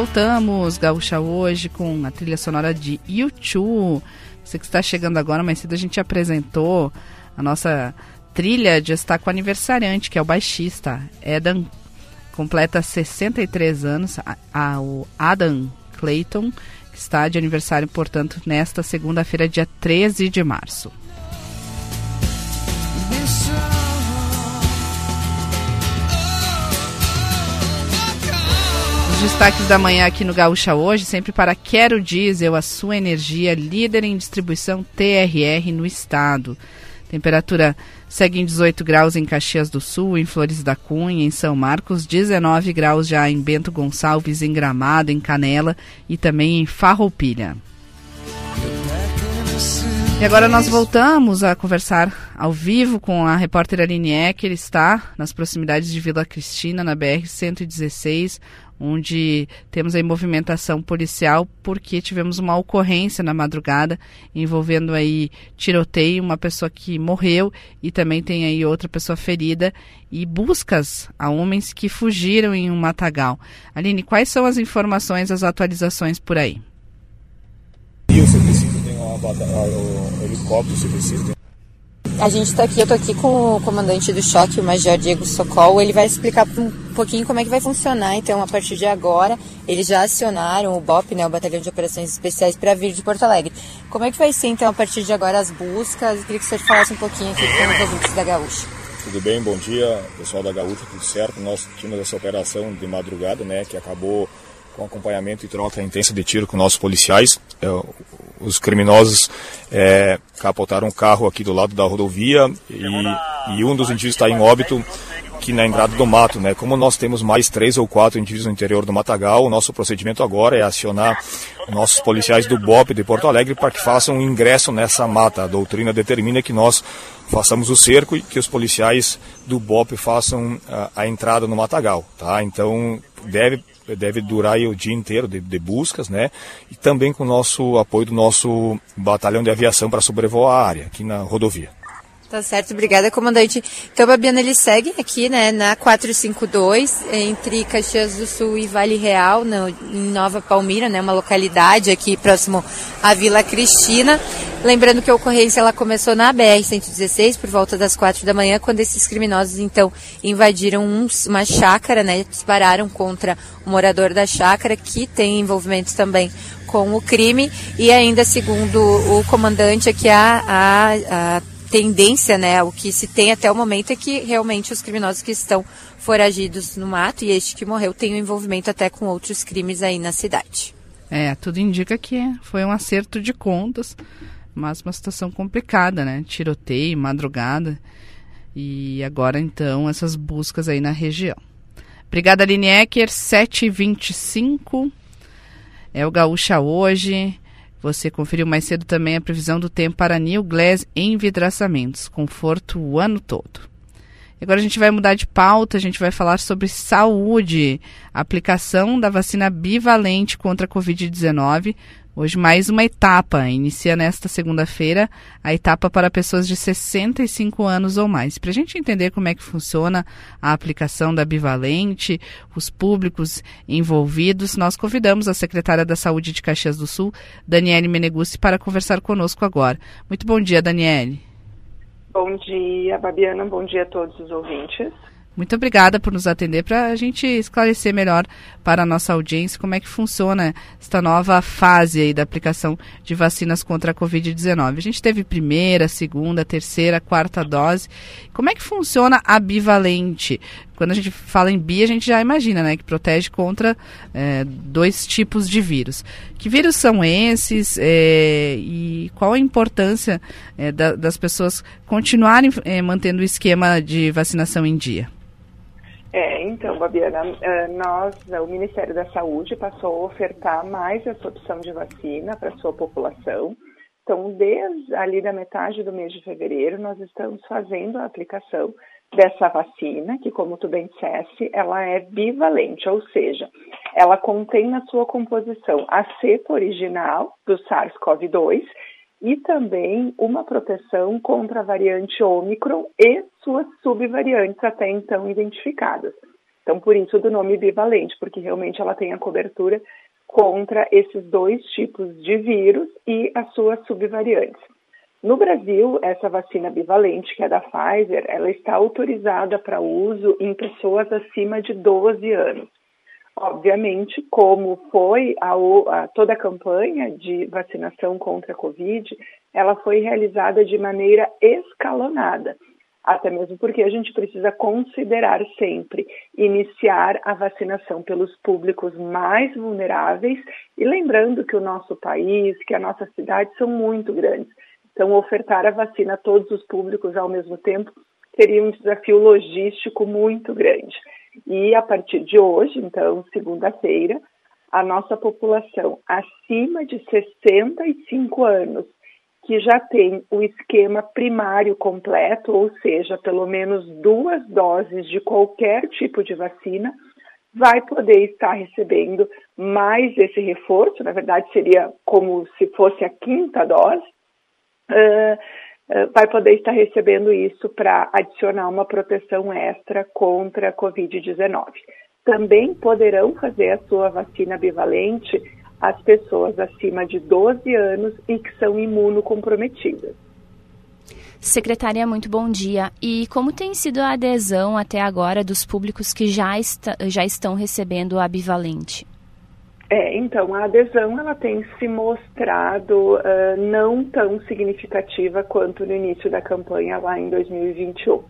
Voltamos, Gaúcha hoje, com a trilha sonora de YouTube. Você que está chegando agora, mais cedo a gente apresentou a nossa trilha de estar com o aniversariante, que é o baixista Adam, completa 63 anos, a, a, o Adam Clayton, que está de aniversário, portanto, nesta segunda-feira, dia 13 de março. Destaques da manhã aqui no Gaúcha hoje, sempre para Quero Diesel, a sua energia, líder em distribuição TRR no estado. Temperatura segue em 18 graus em Caxias do Sul, em Flores da Cunha, em São Marcos, 19 graus já em Bento Gonçalves, em Gramado, em Canela e também em Farroupilha. E agora nós voltamos a conversar ao vivo com a repórter Aline Ecker, está nas proximidades de Vila Cristina, na BR-116, onde temos aí movimentação policial porque tivemos uma ocorrência na madrugada envolvendo aí tiroteio, uma pessoa que morreu e também tem aí outra pessoa ferida e buscas a homens que fugiram em um matagal. Aline, quais são as informações, as atualizações por aí? E o serviço tem uma, o helicóptero, o serviço a gente está aqui, eu estou aqui com o comandante do choque, o Major Diego Socol. Ele vai explicar um pouquinho como é que vai funcionar. Então, a partir de agora, eles já acionaram o BOP, né, o Batalhão de Operações Especiais, para vir de Porto Alegre. Como é que vai ser, então, a partir de agora, as buscas? Eu queria que você falasse um pouquinho aqui com os ouvintes da Gaúcha. Tudo bem, bom dia, pessoal da Gaúcha, tudo certo? Nós tínhamos essa operação de madrugada, né, que acabou com acompanhamento e troca intensa de tiro com nossos policiais. É, os criminosos é, capotaram um carro aqui do lado da rodovia e, e um dos indivíduos está em óbito aqui na entrada do mato, né? Como nós temos mais três ou quatro indivíduos no interior do Matagal, o nosso procedimento agora é acionar nossos policiais do BOP de Porto Alegre para que façam um ingresso nessa mata. A doutrina determina que nós façamos o cerco e que os policiais do BOP façam a, a entrada no Matagal, tá? Então deve deve durar o dia inteiro de, de, buscas, né? E também com o nosso apoio do nosso batalhão de aviação para sobrevoar a área aqui na rodovia. Tá certo, obrigada, comandante. Então, Babiana, eles seguem aqui, né, na 452, entre Caxias do Sul e Vale Real, no, em Nova Palmira, né, uma localidade aqui próximo à Vila Cristina. Lembrando que a ocorrência ela começou na BR-116, por volta das quatro da manhã, quando esses criminosos, então, invadiram um, uma chácara, né, dispararam contra o morador da chácara, que tem envolvimento também com o crime, e ainda, segundo o comandante aqui, a, a, a tendência, né, o que se tem até o momento é que realmente os criminosos que estão foragidos no mato e este que morreu tem um envolvimento até com outros crimes aí na cidade. É, tudo indica que foi um acerto de contas, mas uma situação complicada, né? Tiroteio, madrugada. E agora então essas buscas aí na região. Obrigada, Aline Ecker, 7h25. É o Gaúcha hoje. Você conferiu mais cedo também a previsão do tempo para New Glass envidraçamentos, conforto o ano todo. Agora a gente vai mudar de pauta, a gente vai falar sobre saúde, aplicação da vacina bivalente contra a Covid-19 Hoje mais uma etapa, inicia nesta segunda-feira a etapa para pessoas de 65 anos ou mais. Para a gente entender como é que funciona a aplicação da bivalente, os públicos envolvidos, nós convidamos a secretária da Saúde de Caxias do Sul, Daniele Meneguzzi, para conversar conosco agora. Muito bom dia, Daniele. Bom dia, Babiana. Bom dia a todos os ouvintes. Muito obrigada por nos atender para a gente esclarecer melhor para a nossa audiência como é que funciona esta nova fase aí da aplicação de vacinas contra a Covid-19. A gente teve primeira, segunda, terceira, quarta dose. Como é que funciona a bivalente? Quando a gente fala em bi, a gente já imagina, né, que protege contra é, dois tipos de vírus. Que vírus são esses é, e qual a importância é, da, das pessoas continuarem é, mantendo o esquema de vacinação em dia? É, então, Babiana, é, nós, o Ministério da Saúde passou a ofertar mais essa opção de vacina para sua população. Então, desde ali da metade do mês de fevereiro, nós estamos fazendo a aplicação dessa vacina, que, como tu bem disseste, ela é bivalente, ou seja, ela contém na sua composição a cepa original do SARS-CoV-2 e também uma proteção contra a variante Ômicron e suas subvariantes até então identificadas. Então, por isso do nome bivalente, porque realmente ela tem a cobertura contra esses dois tipos de vírus e as suas subvariantes. No Brasil, essa vacina bivalente, que é da Pfizer, ela está autorizada para uso em pessoas acima de 12 anos. Obviamente, como foi a, a, toda a campanha de vacinação contra a Covid, ela foi realizada de maneira escalonada até mesmo porque a gente precisa considerar sempre iniciar a vacinação pelos públicos mais vulneráveis e lembrando que o nosso país, que a nossa cidade são muito grandes. Então, ofertar a vacina a todos os públicos ao mesmo tempo seria um desafio logístico muito grande. E a partir de hoje, então, segunda-feira, a nossa população acima de 65 anos que já tem o esquema primário completo, ou seja, pelo menos duas doses de qualquer tipo de vacina, vai poder estar recebendo mais esse reforço, na verdade seria como se fosse a quinta dose, uh, uh, vai poder estar recebendo isso para adicionar uma proteção extra contra a Covid-19. Também poderão fazer a sua vacina bivalente as pessoas acima de 12 anos e que são imunocomprometidas. Secretária, muito bom dia. E como tem sido a adesão até agora dos públicos que já, está, já estão recebendo a bivalente? É, então, a adesão ela tem se mostrado uh, não tão significativa quanto no início da campanha lá em 2021. Uh,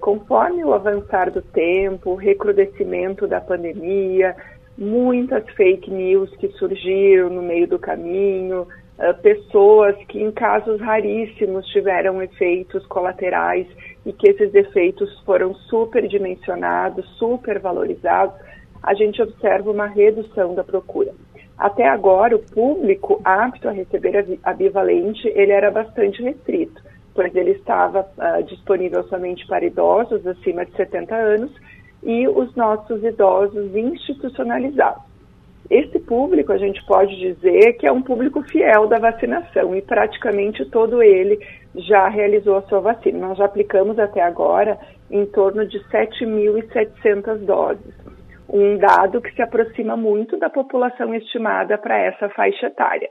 conforme o avançar do tempo, o recrudescimento da pandemia, muitas fake news que surgiram no meio do caminho, uh, pessoas que em casos raríssimos tiveram efeitos colaterais e que esses efeitos foram superdimensionados, supervalorizados, a gente observa uma redução da procura. Até agora, o público apto a receber a bivalente, ele era bastante restrito, pois ele estava uh, disponível somente para idosos acima de 70 anos e os nossos idosos institucionalizados. Esse público, a gente pode dizer que é um público fiel da vacinação e praticamente todo ele já realizou a sua vacina. Nós já aplicamos até agora em torno de 7.700 doses, um dado que se aproxima muito da população estimada para essa faixa etária.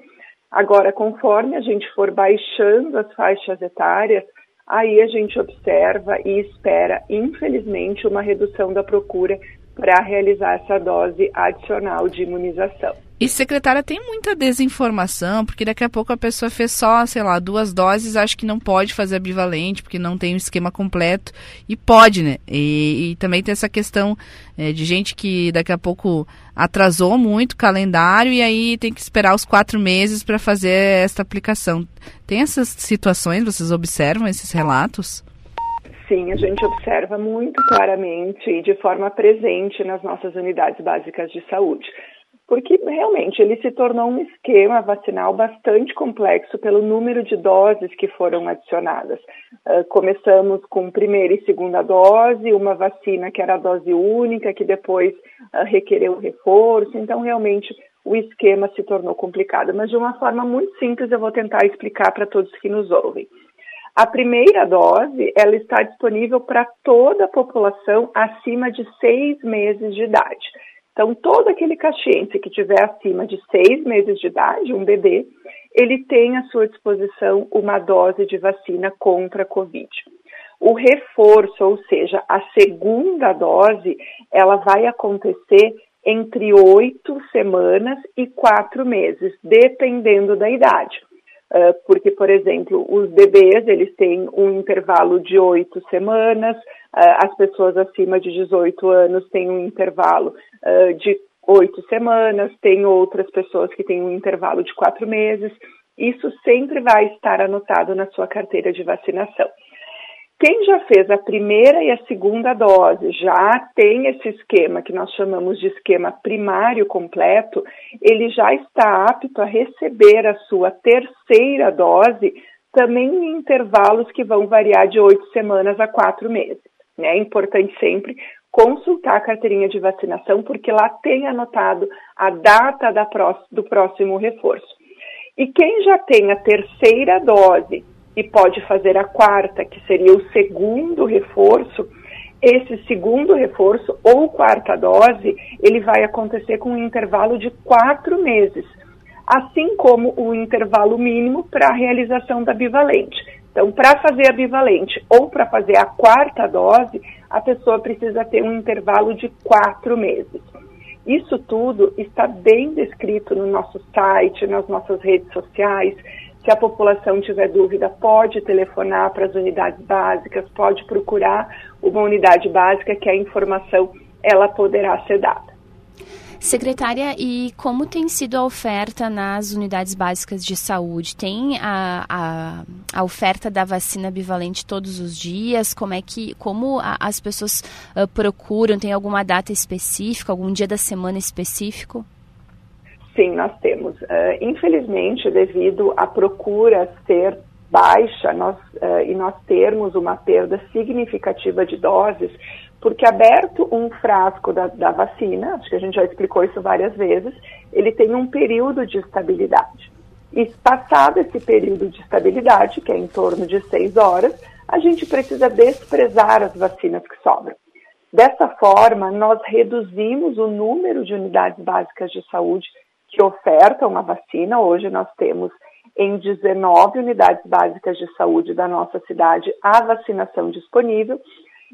Agora, conforme a gente for baixando as faixas etárias, aí a gente observa e espera, infelizmente, uma redução da procura para realizar essa dose adicional de imunização. E secretária, tem muita desinformação, porque daqui a pouco a pessoa fez só, sei lá, duas doses, acha que não pode fazer a bivalente, porque não tem o um esquema completo. E pode, né? E, e também tem essa questão é, de gente que daqui a pouco atrasou muito o calendário e aí tem que esperar os quatro meses para fazer essa aplicação. Tem essas situações, vocês observam esses relatos? Sim, a gente observa muito claramente e de forma presente nas nossas unidades básicas de saúde porque realmente ele se tornou um esquema vacinal bastante complexo pelo número de doses que foram adicionadas. Uh, começamos com primeira e segunda dose, uma vacina que era a dose única, que depois uh, requereu reforço, então realmente o esquema se tornou complicado. Mas de uma forma muito simples eu vou tentar explicar para todos que nos ouvem. A primeira dose, ela está disponível para toda a população acima de seis meses de idade. Então, todo aquele caxiense que tiver acima de seis meses de idade, um bebê, ele tem à sua disposição uma dose de vacina contra a Covid. O reforço, ou seja, a segunda dose, ela vai acontecer entre oito semanas e quatro meses, dependendo da idade. Uh, porque, por exemplo, os bebês eles têm um intervalo de oito semanas, uh, as pessoas acima de 18 anos têm um intervalo uh, de oito semanas, tem outras pessoas que têm um intervalo de quatro meses. Isso sempre vai estar anotado na sua carteira de vacinação. Quem já fez a primeira e a segunda dose, já tem esse esquema que nós chamamos de esquema primário completo, ele já está apto a receber a sua terceira dose também em intervalos que vão variar de oito semanas a quatro meses. Né? É importante sempre consultar a carteirinha de vacinação, porque lá tem anotado a data do próximo reforço. E quem já tem a terceira dose e pode fazer a quarta, que seria o segundo reforço, Esse segundo reforço ou quarta dose, ele vai acontecer com um intervalo de quatro meses, assim como o intervalo mínimo para a realização da bivalente. Então, para fazer a bivalente ou para fazer a quarta dose, a pessoa precisa ter um intervalo de quatro meses. Isso tudo está bem descrito no nosso site, nas nossas redes sociais. Se a população tiver dúvida, pode telefonar para as unidades básicas, pode procurar uma unidade básica que a informação ela poderá ser dada. Secretária, e como tem sido a oferta nas unidades básicas de saúde? Tem a, a, a oferta da vacina bivalente todos os dias? Como é que, como a, as pessoas uh, procuram? Tem alguma data específica, algum dia da semana específico? Sim, nós temos. Uh, infelizmente, devido à procura ser baixa nós, uh, e nós termos uma perda significativa de doses, porque aberto um frasco da, da, vacina, acho que a gente já explicou isso várias vezes, ele tem um período de estabilidade. E passado esse período de estabilidade, que é em torno de seis horas, a gente precisa desprezar as vacinas que sobram. Dessa forma, nós reduzimos o número de unidades básicas de saúde que ofertam a vacina. Hoje nós temos em 19 unidades básicas de saúde da nossa cidade a vacinação disponível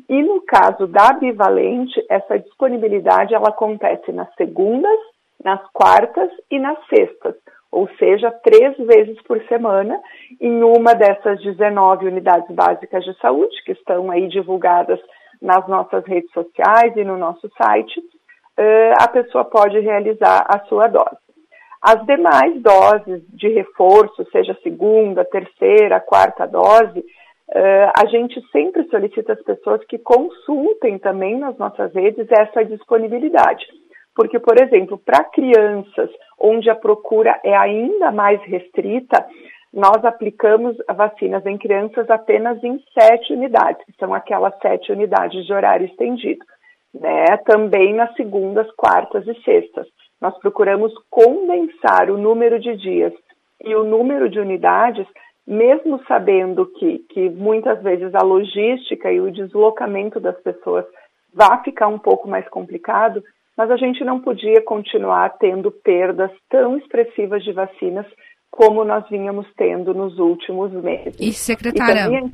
e no caso da bivalente, essa disponibilidade ela acontece nas segundas, nas quartas e nas sextas, ou seja, três vezes por semana, em uma dessas 19 unidades básicas de saúde, que estão aí divulgadas nas nossas redes sociais e no nosso site, a pessoa pode realizar a sua dose. As demais doses de reforço, seja segunda, terceira, quarta dose, Uh, a gente sempre solicita às pessoas que consultem também nas nossas redes essa disponibilidade. Porque, por exemplo, para crianças, onde a procura é ainda mais restrita, nós aplicamos vacinas em crianças apenas em sete unidades, que são aquelas sete unidades de horário estendido. Né? Também nas segundas, quartas e sextas. Nós procuramos condensar o número de dias e o número de unidades mesmo sabendo que, que muitas vezes a logística e o deslocamento das pessoas vai ficar um pouco mais complicado, mas a gente não podia continuar tendo perdas tão expressivas de vacinas como nós vínhamos tendo nos últimos meses. E, secretária, e também...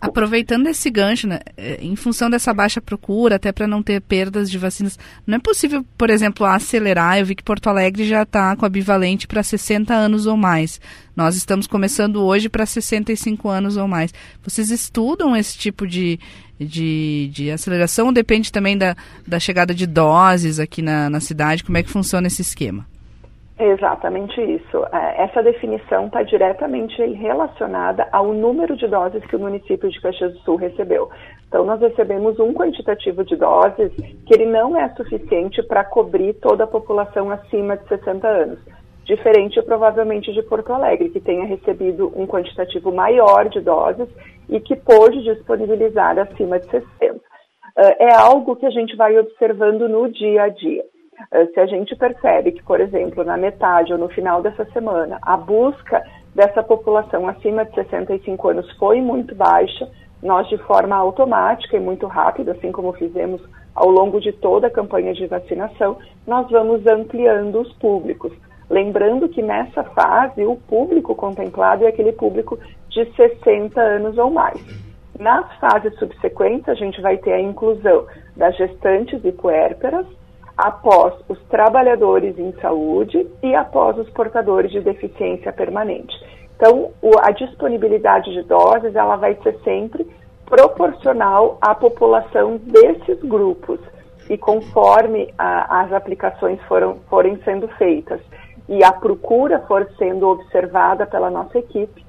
Aproveitando esse gancho, né, é, em função dessa baixa procura, até para não ter perdas de vacinas, não é possível, por exemplo, acelerar? Eu vi que Porto Alegre já está com a bivalente para 60 anos ou mais. Nós estamos começando hoje para 65 anos ou mais. Vocês estudam esse tipo de, de, de aceleração depende também da, da chegada de doses aqui na, na cidade? Como é que funciona esse esquema? Exatamente isso. É, essa definição está diretamente relacionada ao número de doses que o município de Caxias do Sul recebeu. Então, nós recebemos um quantitativo de doses que ele não é suficiente para cobrir toda a população acima de 60 anos. Diferente, provavelmente, de Porto Alegre, que tenha recebido um quantitativo maior de doses e que pôde disponibilizar acima de 60. É algo que a gente vai observando no dia a dia. Eh, se a gente percebe que, por exemplo, na metade ou no final dessa semana, a busca dessa população acima de 65 anos foi muito baixa, nós, de forma automática e muito rápida, assim como fizemos ao longo de toda a campanha de vacinação, nós vamos ampliando os públicos. Lembrando que nessa fase, o público contemplado é aquele público de 60 anos ou mais. Nas fases subsequentes, a gente vai ter a inclusão das gestantes e puérperas, após os trabalhadores em saúde e após os portadores de deficiência permanente. Então, a disponibilidade de doses ela vai ser sempre proporcional à população desses grupos e conforme a, as aplicações foram, forem sendo feitas e a procura for sendo observada pela nossa equipe,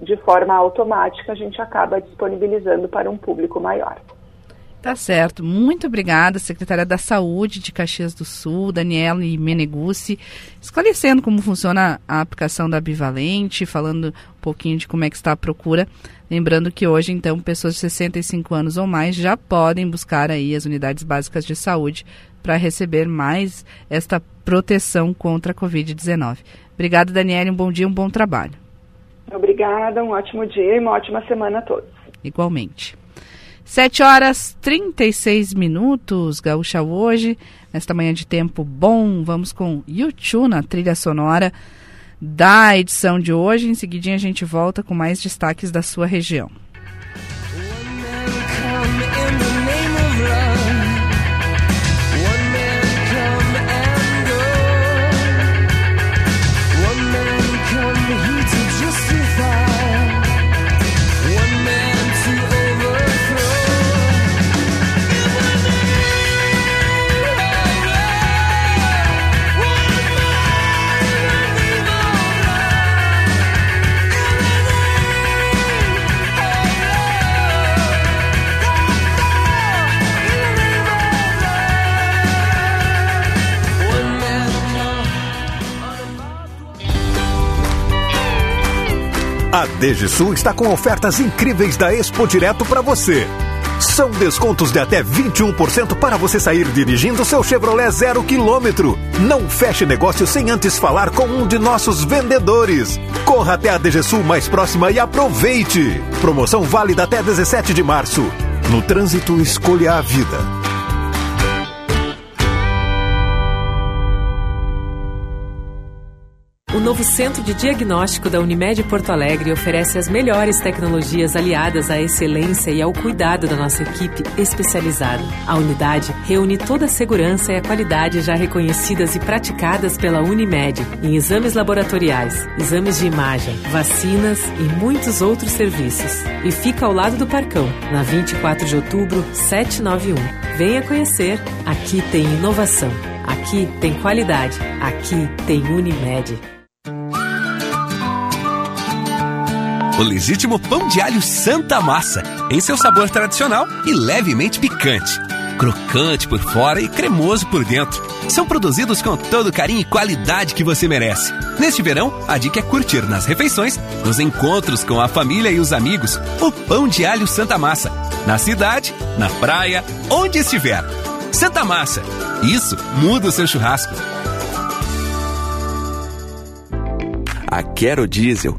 de forma automática a gente acaba disponibilizando para um público maior. Tá certo. Muito obrigada, secretária da Saúde de Caxias do Sul, Daniela Menegucci, esclarecendo como funciona a aplicação da Bivalente, falando um pouquinho de como é que está a procura. Lembrando que hoje, então, pessoas de 65 anos ou mais já podem buscar aí as unidades básicas de saúde para receber mais esta proteção contra a Covid-19. Obrigada, Daniela. Um bom dia, um bom trabalho. Obrigada, um ótimo dia e uma ótima semana a todos. Igualmente. 7 horas 36 minutos, Gaúcha hoje, nesta manhã de tempo bom. Vamos com YouTube na trilha sonora da edição de hoje. Em seguidinha a gente volta com mais destaques da sua região. A DGSul está com ofertas incríveis da Expo Direto para você. São descontos de até 21% para você sair dirigindo seu Chevrolet zero quilômetro. Não feche negócio sem antes falar com um de nossos vendedores. Corra até a DGSul mais próxima e aproveite. Promoção válida até 17 de março. No trânsito, escolha a vida. O novo Centro de Diagnóstico da Unimed Porto Alegre oferece as melhores tecnologias aliadas à excelência e ao cuidado da nossa equipe especializada. A unidade reúne toda a segurança e a qualidade já reconhecidas e praticadas pela Unimed em exames laboratoriais, exames de imagem, vacinas e muitos outros serviços. E fica ao lado do Parcão, na 24 de outubro, 791. Venha conhecer. Aqui tem inovação. Aqui tem qualidade. Aqui tem Unimed. O legítimo pão de alho Santa Massa, em seu sabor tradicional e levemente picante. Crocante por fora e cremoso por dentro. São produzidos com todo o carinho e qualidade que você merece. Neste verão, a dica é curtir nas refeições, nos encontros com a família e os amigos, o pão de alho Santa Massa. Na cidade, na praia, onde estiver. Santa Massa. Isso muda o seu churrasco. A Quero Diesel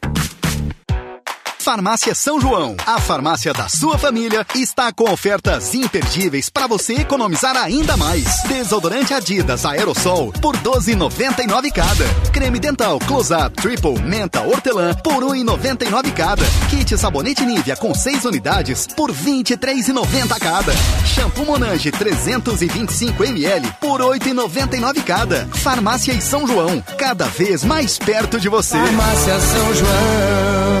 Farmácia São João, a farmácia da sua família, está com ofertas imperdíveis para você economizar ainda mais. Desodorante Adidas Aerosol por 12,99 cada. Creme dental Close Up Triple Menta Hortelã por 1,99 cada. Kit sabonete Nivea com 6 unidades por 23,90 cada. Shampoo Monange 325 ml por 8,99 cada. Farmácia e São João, cada vez mais perto de você. Farmácia São João.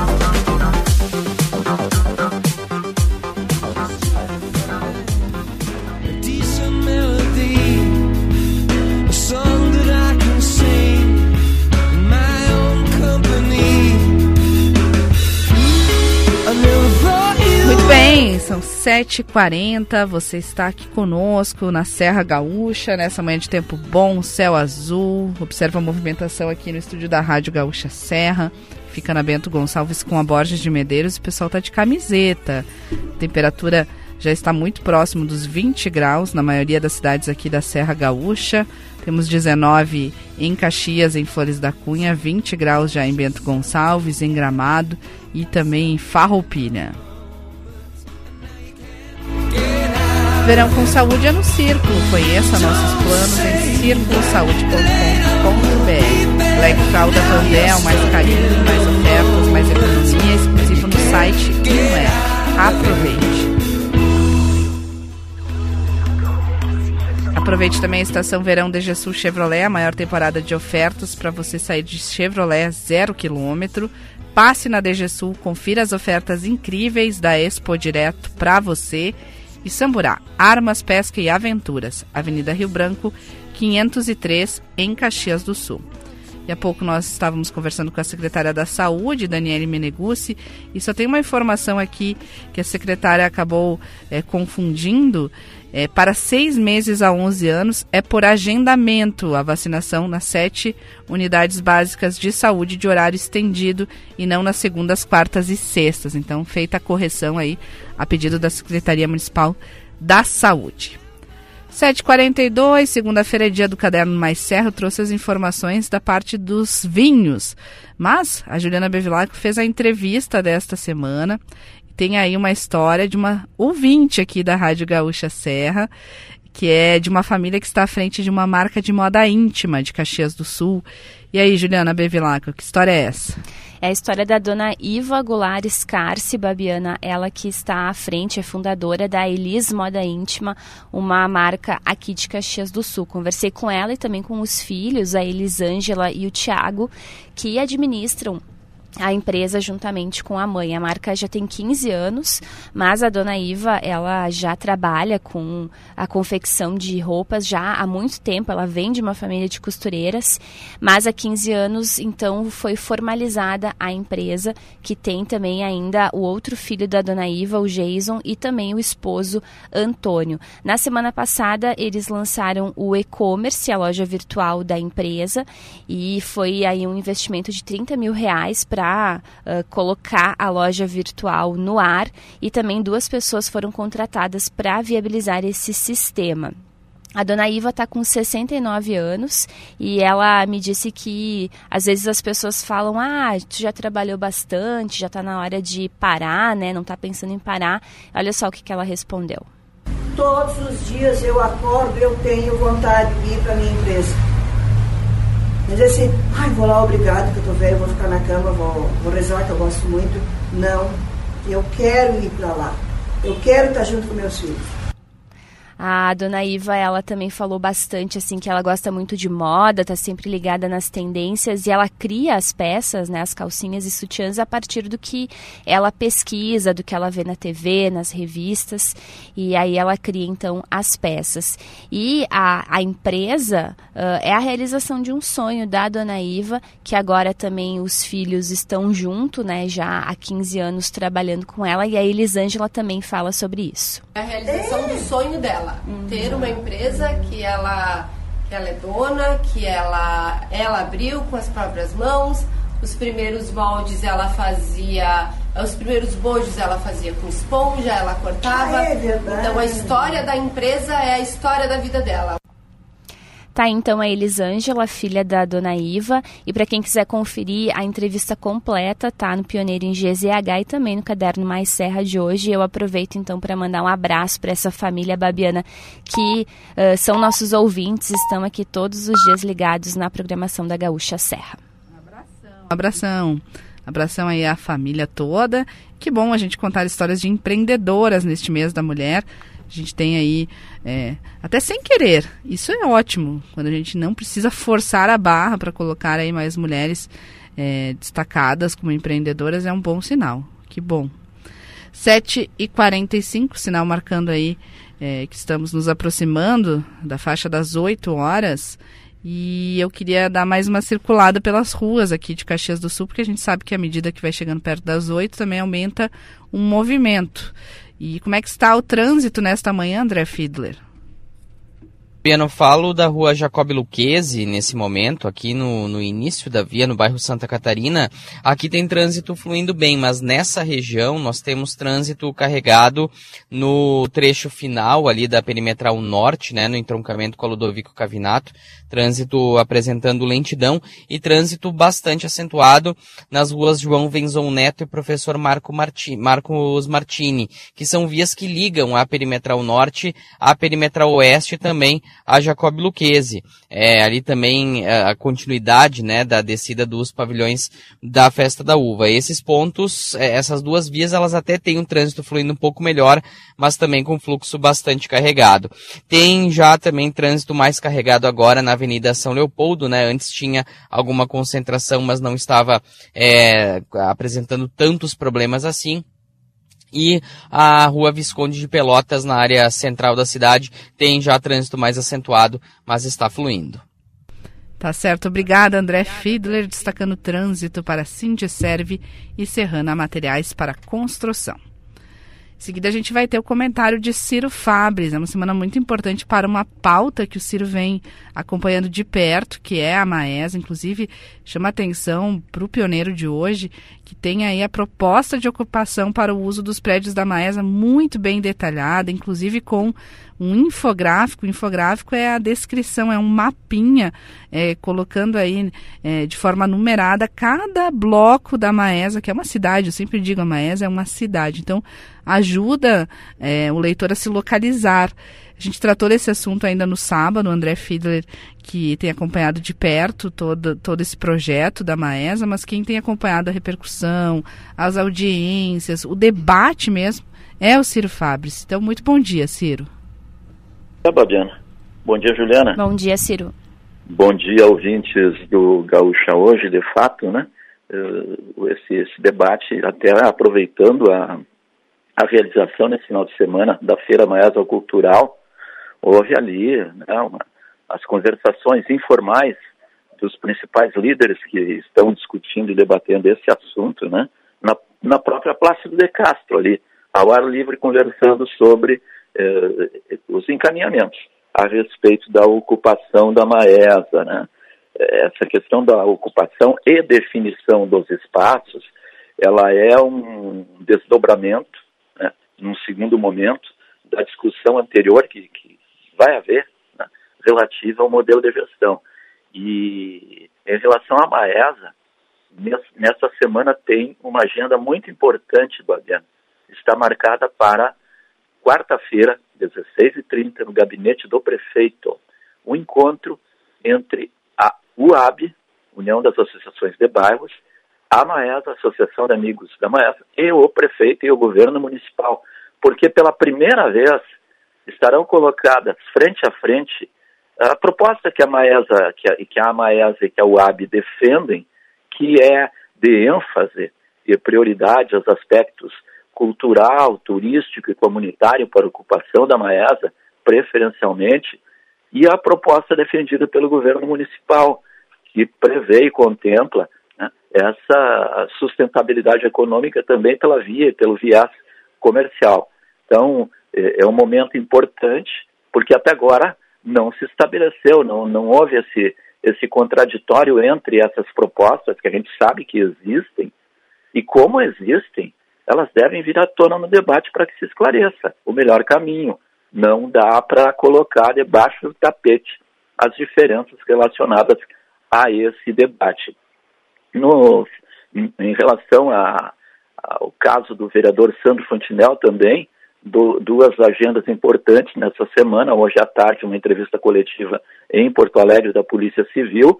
7h40, você está aqui conosco na Serra Gaúcha, nessa manhã de tempo bom, céu azul. Observa a movimentação aqui no estúdio da Rádio Gaúcha Serra. Fica na Bento Gonçalves com a Borges de Medeiros. O pessoal tá de camiseta. Temperatura já está muito próximo dos 20 graus na maioria das cidades aqui da Serra Gaúcha. Temos 19 em Caxias, em Flores da Cunha, 20 graus já em Bento Gonçalves, em Gramado e também em Farroupilha. Verão com saúde é no Círculo. Conheça nossos planos em circulosaude.com.br. Black Fralda Pandel, mais carinho, mais ofertas, mais economia, exclusivo no site e no app. Aproveite. Aproveite também a estação Verão DG Sul Chevrolet, a maior temporada de ofertas para você sair de Chevrolet zero quilômetro. Passe na DG Sul, confira as ofertas incríveis da Expo Direto para você. E Samburá, Armas, Pesca e Aventuras, Avenida Rio Branco, 503, em Caxias do Sul. Há pouco nós estávamos conversando com a secretária da Saúde, Daniele Meneguzzi, e só tem uma informação aqui que a secretária acabou é, confundindo. É, para seis meses a 11 anos é por agendamento a vacinação nas sete unidades básicas de saúde de horário estendido e não nas segundas, quartas e sextas. Então, feita a correção aí a pedido da Secretaria Municipal da Saúde. 7h42, segunda-feira é dia do Caderno Mais Serra, trouxe as informações da parte dos vinhos. Mas a Juliana Bevilacqua fez a entrevista desta semana. Tem aí uma história de uma ouvinte aqui da Rádio Gaúcha Serra, que é de uma família que está à frente de uma marca de moda íntima de Caxias do Sul. E aí, Juliana Bevilacqua, que história é essa? É a história da dona Iva Goulart Scarce Babiana, ela que está à frente, é fundadora da Elis Moda Íntima, uma marca aqui de Caxias do Sul. Conversei com ela e também com os filhos, a Elisângela e o Tiago, que administram a empresa juntamente com a mãe. A marca já tem 15 anos, mas a dona Iva, ela já trabalha com a confecção de roupas já há muito tempo. Ela vem de uma família de costureiras, mas há 15 anos então foi formalizada a empresa, que tem também ainda o outro filho da dona Iva, o Jason, e também o esposo Antônio. Na semana passada, eles lançaram o e-commerce, a loja virtual da empresa, e foi aí um investimento de 30 mil reais para para uh, colocar a loja virtual no ar e também duas pessoas foram contratadas para viabilizar esse sistema. A dona Iva está com 69 anos e ela me disse que às vezes as pessoas falam: Ah, tu já trabalhou bastante, já está na hora de parar, né? Não está pensando em parar. Olha só o que, que ela respondeu. Todos os dias eu acordo, eu tenho vontade de ir para minha empresa dizer assim, ai, vou lá, obrigado, que eu tô velho, vou ficar na cama, vou, vou rezar, que eu gosto muito. Não, eu quero ir para lá. Eu quero estar junto com meus filhos. A dona Iva, ela também falou bastante assim que ela gosta muito de moda, tá sempre ligada nas tendências e ela cria as peças, né, as calcinhas e sutiãs a partir do que ela pesquisa, do que ela vê na TV, nas revistas e aí ela cria então as peças. E a, a empresa uh, é a realização de um sonho da dona Iva, que agora também os filhos estão junto, né, já há 15 anos trabalhando com ela e a Elisângela também fala sobre isso. É a realização do sonho dela Uhum. Ter uma empresa que ela, que ela é dona, que ela, ela abriu com as próprias mãos. Os primeiros moldes ela fazia, os primeiros bojos ela fazia com esponja, ela cortava. Ah, é então a história da empresa é a história da vida dela. Tá então a Elisângela, filha da dona Iva. E para quem quiser conferir a entrevista completa, tá no Pioneiro em GZH e também no Caderno Mais Serra de hoje. Eu aproveito então para mandar um abraço para essa família babiana que uh, são nossos ouvintes, estão aqui todos os dias ligados na programação da Gaúcha Serra. Abração. Abração. Abração aí à família toda. Que bom a gente contar histórias de empreendedoras neste mês da mulher. A gente tem aí, é, até sem querer, isso é ótimo, quando a gente não precisa forçar a barra para colocar aí mais mulheres é, destacadas como empreendedoras, é um bom sinal. Que bom. 7h45, sinal marcando aí é, que estamos nos aproximando da faixa das 8 horas. E eu queria dar mais uma circulada pelas ruas aqui de Caxias do Sul, porque a gente sabe que à medida que vai chegando perto das 8 também aumenta um movimento. E como é que está o trânsito nesta manhã, André Fiedler? Eu falo da rua Jacob Luquezzi nesse momento, aqui no, no início da via, no bairro Santa Catarina. Aqui tem trânsito fluindo bem, mas nessa região nós temos trânsito carregado no trecho final ali da perimetral norte, né, no entroncamento com a Ludovico Cavinato. Trânsito apresentando lentidão e trânsito bastante acentuado nas ruas João Venzon Neto e Professor Marco Marti, Marcos Martini, que são vias que ligam a perimetral norte à perimetral oeste também a Jacob Luquezzi. É, ali também é, a continuidade né, da descida dos pavilhões da Festa da Uva. Esses pontos, é, essas duas vias, elas até têm um trânsito fluindo um pouco melhor, mas também com fluxo bastante carregado. Tem já também trânsito mais carregado agora na Avenida São Leopoldo, né? Antes tinha alguma concentração, mas não estava é, apresentando tantos problemas assim e a rua Visconde de Pelotas, na área central da cidade, tem já trânsito mais acentuado, mas está fluindo. Tá certo, obrigada André Fiedler, destacando trânsito para Sindiserve e Serrana Materiais para Construção. Em seguida, a gente vai ter o comentário de Ciro Fabres. É uma semana muito importante para uma pauta que o Ciro vem acompanhando de perto, que é a Maesa. Inclusive, chama atenção para o pioneiro de hoje, que tem aí a proposta de ocupação para o uso dos prédios da Maesa muito bem detalhada, inclusive com um infográfico. O infográfico é a descrição, é um mapinha, é, colocando aí é, de forma numerada cada bloco da Maesa, que é uma cidade, eu sempre digo, a Maesa é uma cidade. Então, ajuda é, o leitor a se localizar. A gente tratou desse assunto ainda no sábado, o André Fiedler, que tem acompanhado de perto todo, todo esse projeto da Maesa, mas quem tem acompanhado a repercussão, as audiências, o debate mesmo, é o Ciro Fabres. Então, muito bom dia, Ciro. É, Babiana. Bom dia, Juliana. Bom dia, Ciro. Bom dia, ouvintes do Gaúcha Hoje, de fato, né? Eh, esse, esse debate, até aproveitando a, a realização nesse final de semana da Feira Maesa Cultural, houve ali né, uma, as conversações informais dos principais líderes que estão discutindo e debatendo esse assunto, né? Na, na própria Plácido de Castro ali, ao ar livre, conversando sobre eh, os encaminhamentos a respeito da ocupação da Maesa, né? Essa questão da ocupação e definição dos espaços, ela é um desdobramento, né, num segundo momento, da discussão anterior que, que vai haver né, relativa ao modelo de gestão. E em relação à Maesa, nessa semana tem uma agenda muito importante, Babiana. Está marcada para quarta-feira, 16h30, no gabinete do prefeito, um encontro entre a UAB, União das Associações de Bairros, a Maesa, Associação de Amigos da Maesa, e o prefeito e o governo municipal, porque pela primeira vez estarão colocadas frente a frente a proposta que a Maesa, que a, que a Maesa e que a UAB defendem, que é de ênfase e prioridade aos aspectos cultural, turístico e comunitário para ocupação da Maesa, preferencialmente, e a proposta defendida pelo governo municipal, que prevê e contempla né, essa sustentabilidade econômica também pela via e pelo viés comercial. Então, é, é um momento importante, porque até agora não se estabeleceu, não, não houve esse, esse contraditório entre essas propostas, que a gente sabe que existem, e como existem, elas devem vir à tona no debate para que se esclareça o melhor caminho. Não dá para colocar debaixo do tapete as diferenças relacionadas a esse debate. No, em, em relação a, ao caso do vereador Sandro Fontinel também, do, duas agendas importantes nessa semana. Hoje à tarde, uma entrevista coletiva em Porto Alegre da Polícia Civil,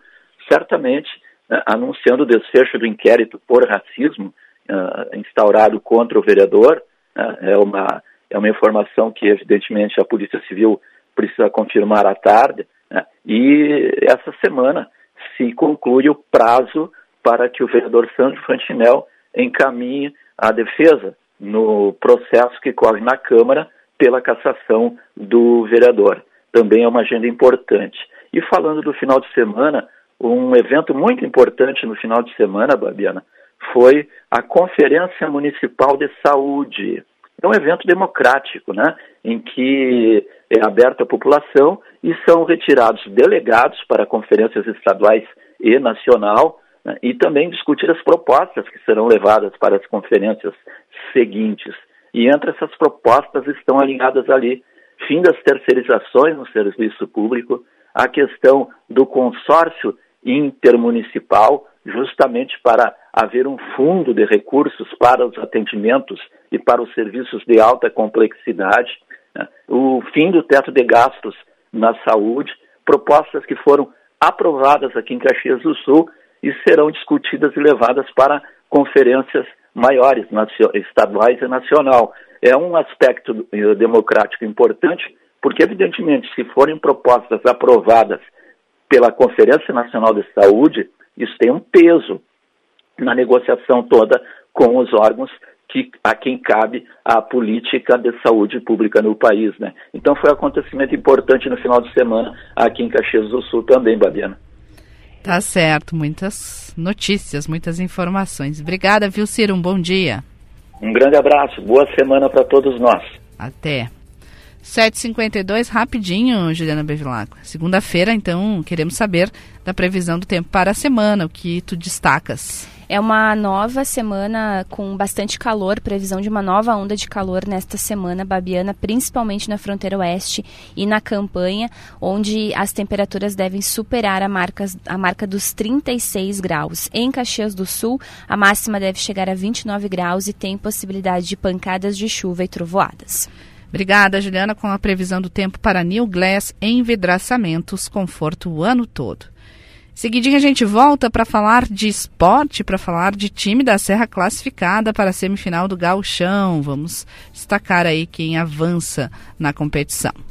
certamente né, anunciando o desfecho do inquérito por racismo uh, instaurado contra o vereador. Uh, é, uma, é uma informação que, evidentemente, a Polícia Civil precisa confirmar à tarde. Né? E essa semana se conclui o prazo para que o vereador Sandro Fantinel encaminhe a defesa no processo que corre na Câmara pela cassação do vereador. Também é uma agenda importante. E falando do final de semana, um evento muito importante no final de semana, Babiana, foi a Conferência Municipal de Saúde. É um evento democrático, né, em que é aberto à população e são retirados delegados para conferências estaduais e nacional né, e também discutir as propostas que serão levadas para as conferências seguintes. E entre essas propostas estão alinhadas ali fim das terceirizações no serviço público, a questão do consórcio intermunicipal, justamente para haver um fundo de recursos para os atendimentos e para os serviços de alta complexidade, né? o fim do teto de gastos na saúde, propostas que foram aprovadas aqui em Caxias do Sul e serão discutidas e levadas para conferências maiores, estaduais e nacional. É um aspecto eh, democrático importante, porque, evidentemente, se forem propostas aprovadas pela Conferência Nacional de Saúde, isso tem um peso na negociação toda com os órgãos que, a quem cabe a política de saúde pública no país. Né? Então foi um acontecimento importante no final de semana aqui em Caxias do Sul também, Babiana. Tá certo, muitas notícias, muitas informações. Obrigada, viu, Ciro? Um bom dia. Um grande abraço, boa semana para todos nós. Até. 7h52, rapidinho, Juliana Bevilacqua. Segunda-feira, então, queremos saber da previsão do tempo para a semana, o que tu destacas. É uma nova semana com bastante calor, previsão de uma nova onda de calor nesta semana babiana, principalmente na fronteira oeste e na campanha, onde as temperaturas devem superar a marca, a marca dos 36 graus. Em Caxias do Sul, a máxima deve chegar a 29 graus e tem possibilidade de pancadas de chuva e trovoadas. Obrigada, Juliana, com a previsão do tempo para New Glass envidraçamentos, conforto o ano todo. Seguidinho a gente volta para falar de esporte, para falar de time da Serra classificada para a semifinal do Gauchão. Vamos destacar aí quem avança na competição.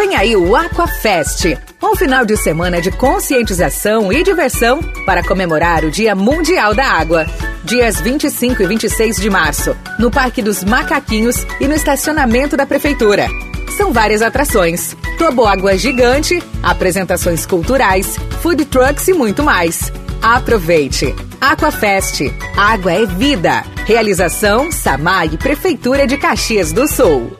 Vem aí o Aquafest, um final de semana de conscientização e diversão para comemorar o Dia Mundial da Água. Dias 25 e 26 de março, no Parque dos Macaquinhos e no estacionamento da Prefeitura. São várias atrações: toboágua gigante, apresentações culturais, food trucks e muito mais. Aproveite! Aquafest. Água é vida. Realização Samai Prefeitura de Caxias do Sul.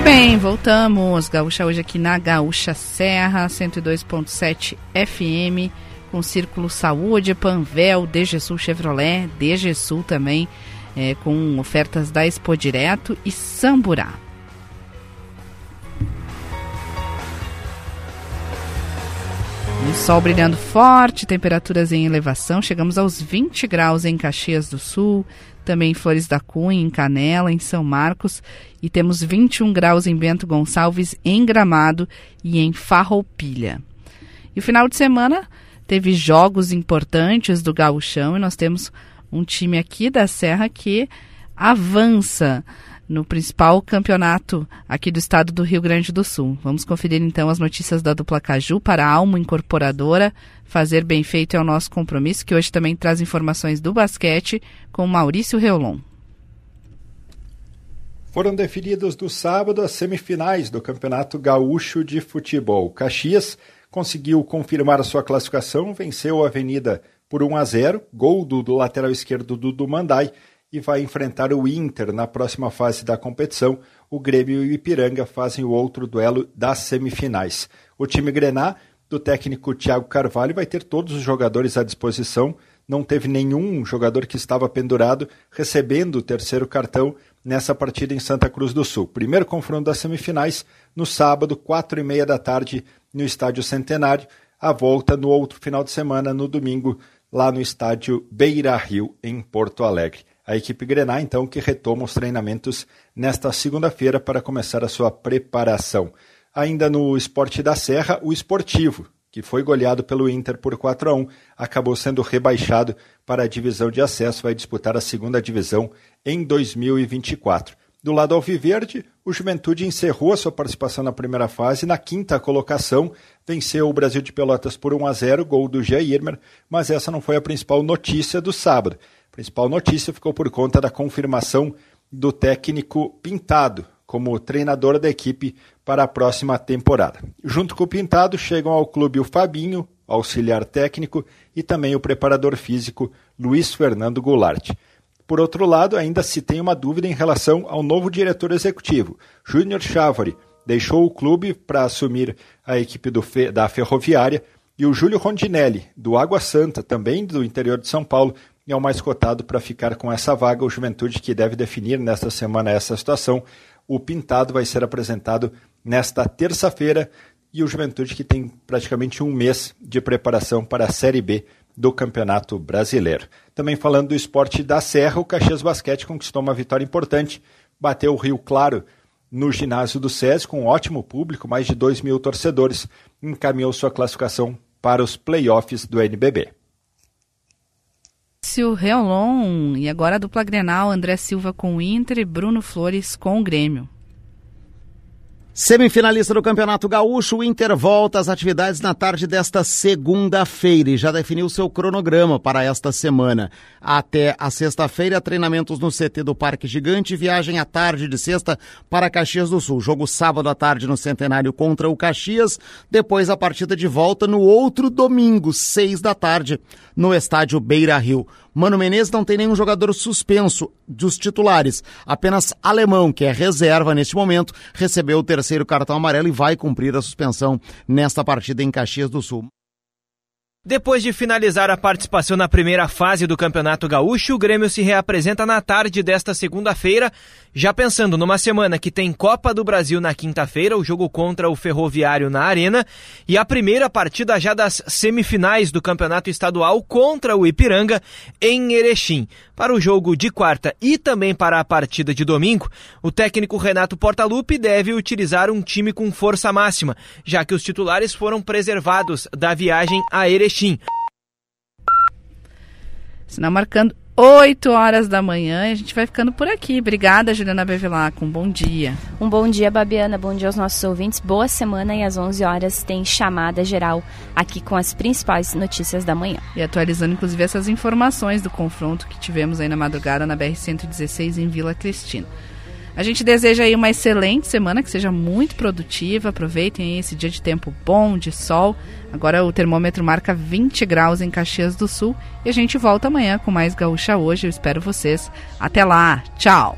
Muito bem, voltamos. Gaúcha hoje aqui na Gaúcha Serra, 102.7 FM, com Círculo Saúde, Panvel, DGSul Chevrolet, DGSul também, é, com ofertas da Expo Direto e Samburá. Um sol brilhando forte, temperaturas em elevação. Chegamos aos 20 graus em Caxias do Sul, também em Flores da Cunha, em Canela, em São Marcos. E temos 21 graus em Bento Gonçalves, em Gramado e em Farroupilha. E o final de semana teve jogos importantes do Gauchão e nós temos um time aqui da Serra que avança no principal campeonato aqui do estado do Rio Grande do Sul. Vamos conferir então as notícias da dupla Caju para a Alma Incorporadora. Fazer bem feito é o nosso compromisso, que hoje também traz informações do basquete com Maurício Reolon. Foram definidas do sábado as semifinais do Campeonato Gaúcho de Futebol. Caxias conseguiu confirmar sua classificação, venceu a Avenida por 1 a 0, gol do, do lateral esquerdo do Mandai e vai enfrentar o Inter na próxima fase da competição. O Grêmio e o Ipiranga fazem o outro duelo das semifinais. O time Grená, do técnico Thiago Carvalho, vai ter todos os jogadores à disposição. Não teve nenhum jogador que estava pendurado recebendo o terceiro cartão nessa partida em Santa Cruz do Sul. Primeiro confronto das semifinais no sábado, quatro e meia da tarde, no Estádio Centenário. A volta no outro final de semana, no domingo, lá no Estádio Beira Rio, em Porto Alegre a equipe Grená, então, que retoma os treinamentos nesta segunda-feira para começar a sua preparação. Ainda no esporte da Serra, o esportivo, que foi goleado pelo Inter por 4 a 1, acabou sendo rebaixado para a divisão de acesso, vai disputar a segunda divisão em 2024. Do lado alviverde, o Juventude encerrou a sua participação na primeira fase na quinta colocação, venceu o Brasil de Pelotas por 1 a 0, gol do Jairmer, mas essa não foi a principal notícia do sábado. A principal notícia ficou por conta da confirmação do técnico Pintado como treinador da equipe para a próxima temporada. Junto com o Pintado chegam ao clube o Fabinho, auxiliar técnico, e também o preparador físico Luiz Fernando Goulart. Por outro lado, ainda se tem uma dúvida em relação ao novo diretor executivo. Júnior Chávari deixou o clube para assumir a equipe Fe, da Ferroviária e o Júlio Rondinelli, do Água Santa, também do interior de São Paulo, é o mais cotado para ficar com essa vaga. O Juventude que deve definir nesta semana essa situação. O Pintado vai ser apresentado nesta terça-feira e o Juventude que tem praticamente um mês de preparação para a Série B do Campeonato Brasileiro. Também falando do esporte da Serra, o Caxias Basquete conquistou uma vitória importante, bateu o Rio Claro no ginásio do SESI com um ótimo público, mais de 2 mil torcedores, encaminhou sua classificação para os playoffs do NBB. Maurício Reolon e agora a dupla Grenal, André Silva com o Inter e Bruno Flores com o Grêmio. Semifinalista do Campeonato Gaúcho, o Inter volta às atividades na tarde desta segunda-feira e já definiu seu cronograma para esta semana. Até a sexta-feira, treinamentos no CT do Parque Gigante, viagem à tarde de sexta para Caxias do Sul. Jogo sábado à tarde no Centenário contra o Caxias, depois a partida de volta no outro domingo, seis da tarde, no estádio Beira Rio. Mano Menezes não tem nenhum jogador suspenso dos titulares. Apenas Alemão, que é reserva neste momento, recebeu o terceiro cartão amarelo e vai cumprir a suspensão nesta partida em Caxias do Sul. Depois de finalizar a participação na primeira fase do Campeonato Gaúcho, o Grêmio se reapresenta na tarde desta segunda-feira, já pensando numa semana que tem Copa do Brasil na quinta-feira, o jogo contra o Ferroviário na Arena, e a primeira partida já das semifinais do Campeonato Estadual contra o Ipiranga em Erechim. Para o jogo de quarta e também para a partida de domingo, o técnico Renato Portaluppi deve utilizar um time com força máxima, já que os titulares foram preservados da viagem a Erechim. Sinal marcando 8 horas da manhã e a gente vai ficando por aqui. Obrigada, Juliana Bevilacqua. Um bom dia. Um bom dia, Babiana. Bom dia aos nossos ouvintes. Boa semana e às 11 horas tem chamada geral aqui com as principais notícias da manhã. E atualizando, inclusive, essas informações do confronto que tivemos aí na madrugada na BR-116 em Vila Cristina. A gente deseja aí uma excelente semana, que seja muito produtiva. Aproveitem esse dia de tempo bom, de sol. Agora o termômetro marca 20 graus em Caxias do Sul. E a gente volta amanhã com mais Gaúcha Hoje. Eu espero vocês. Até lá. Tchau.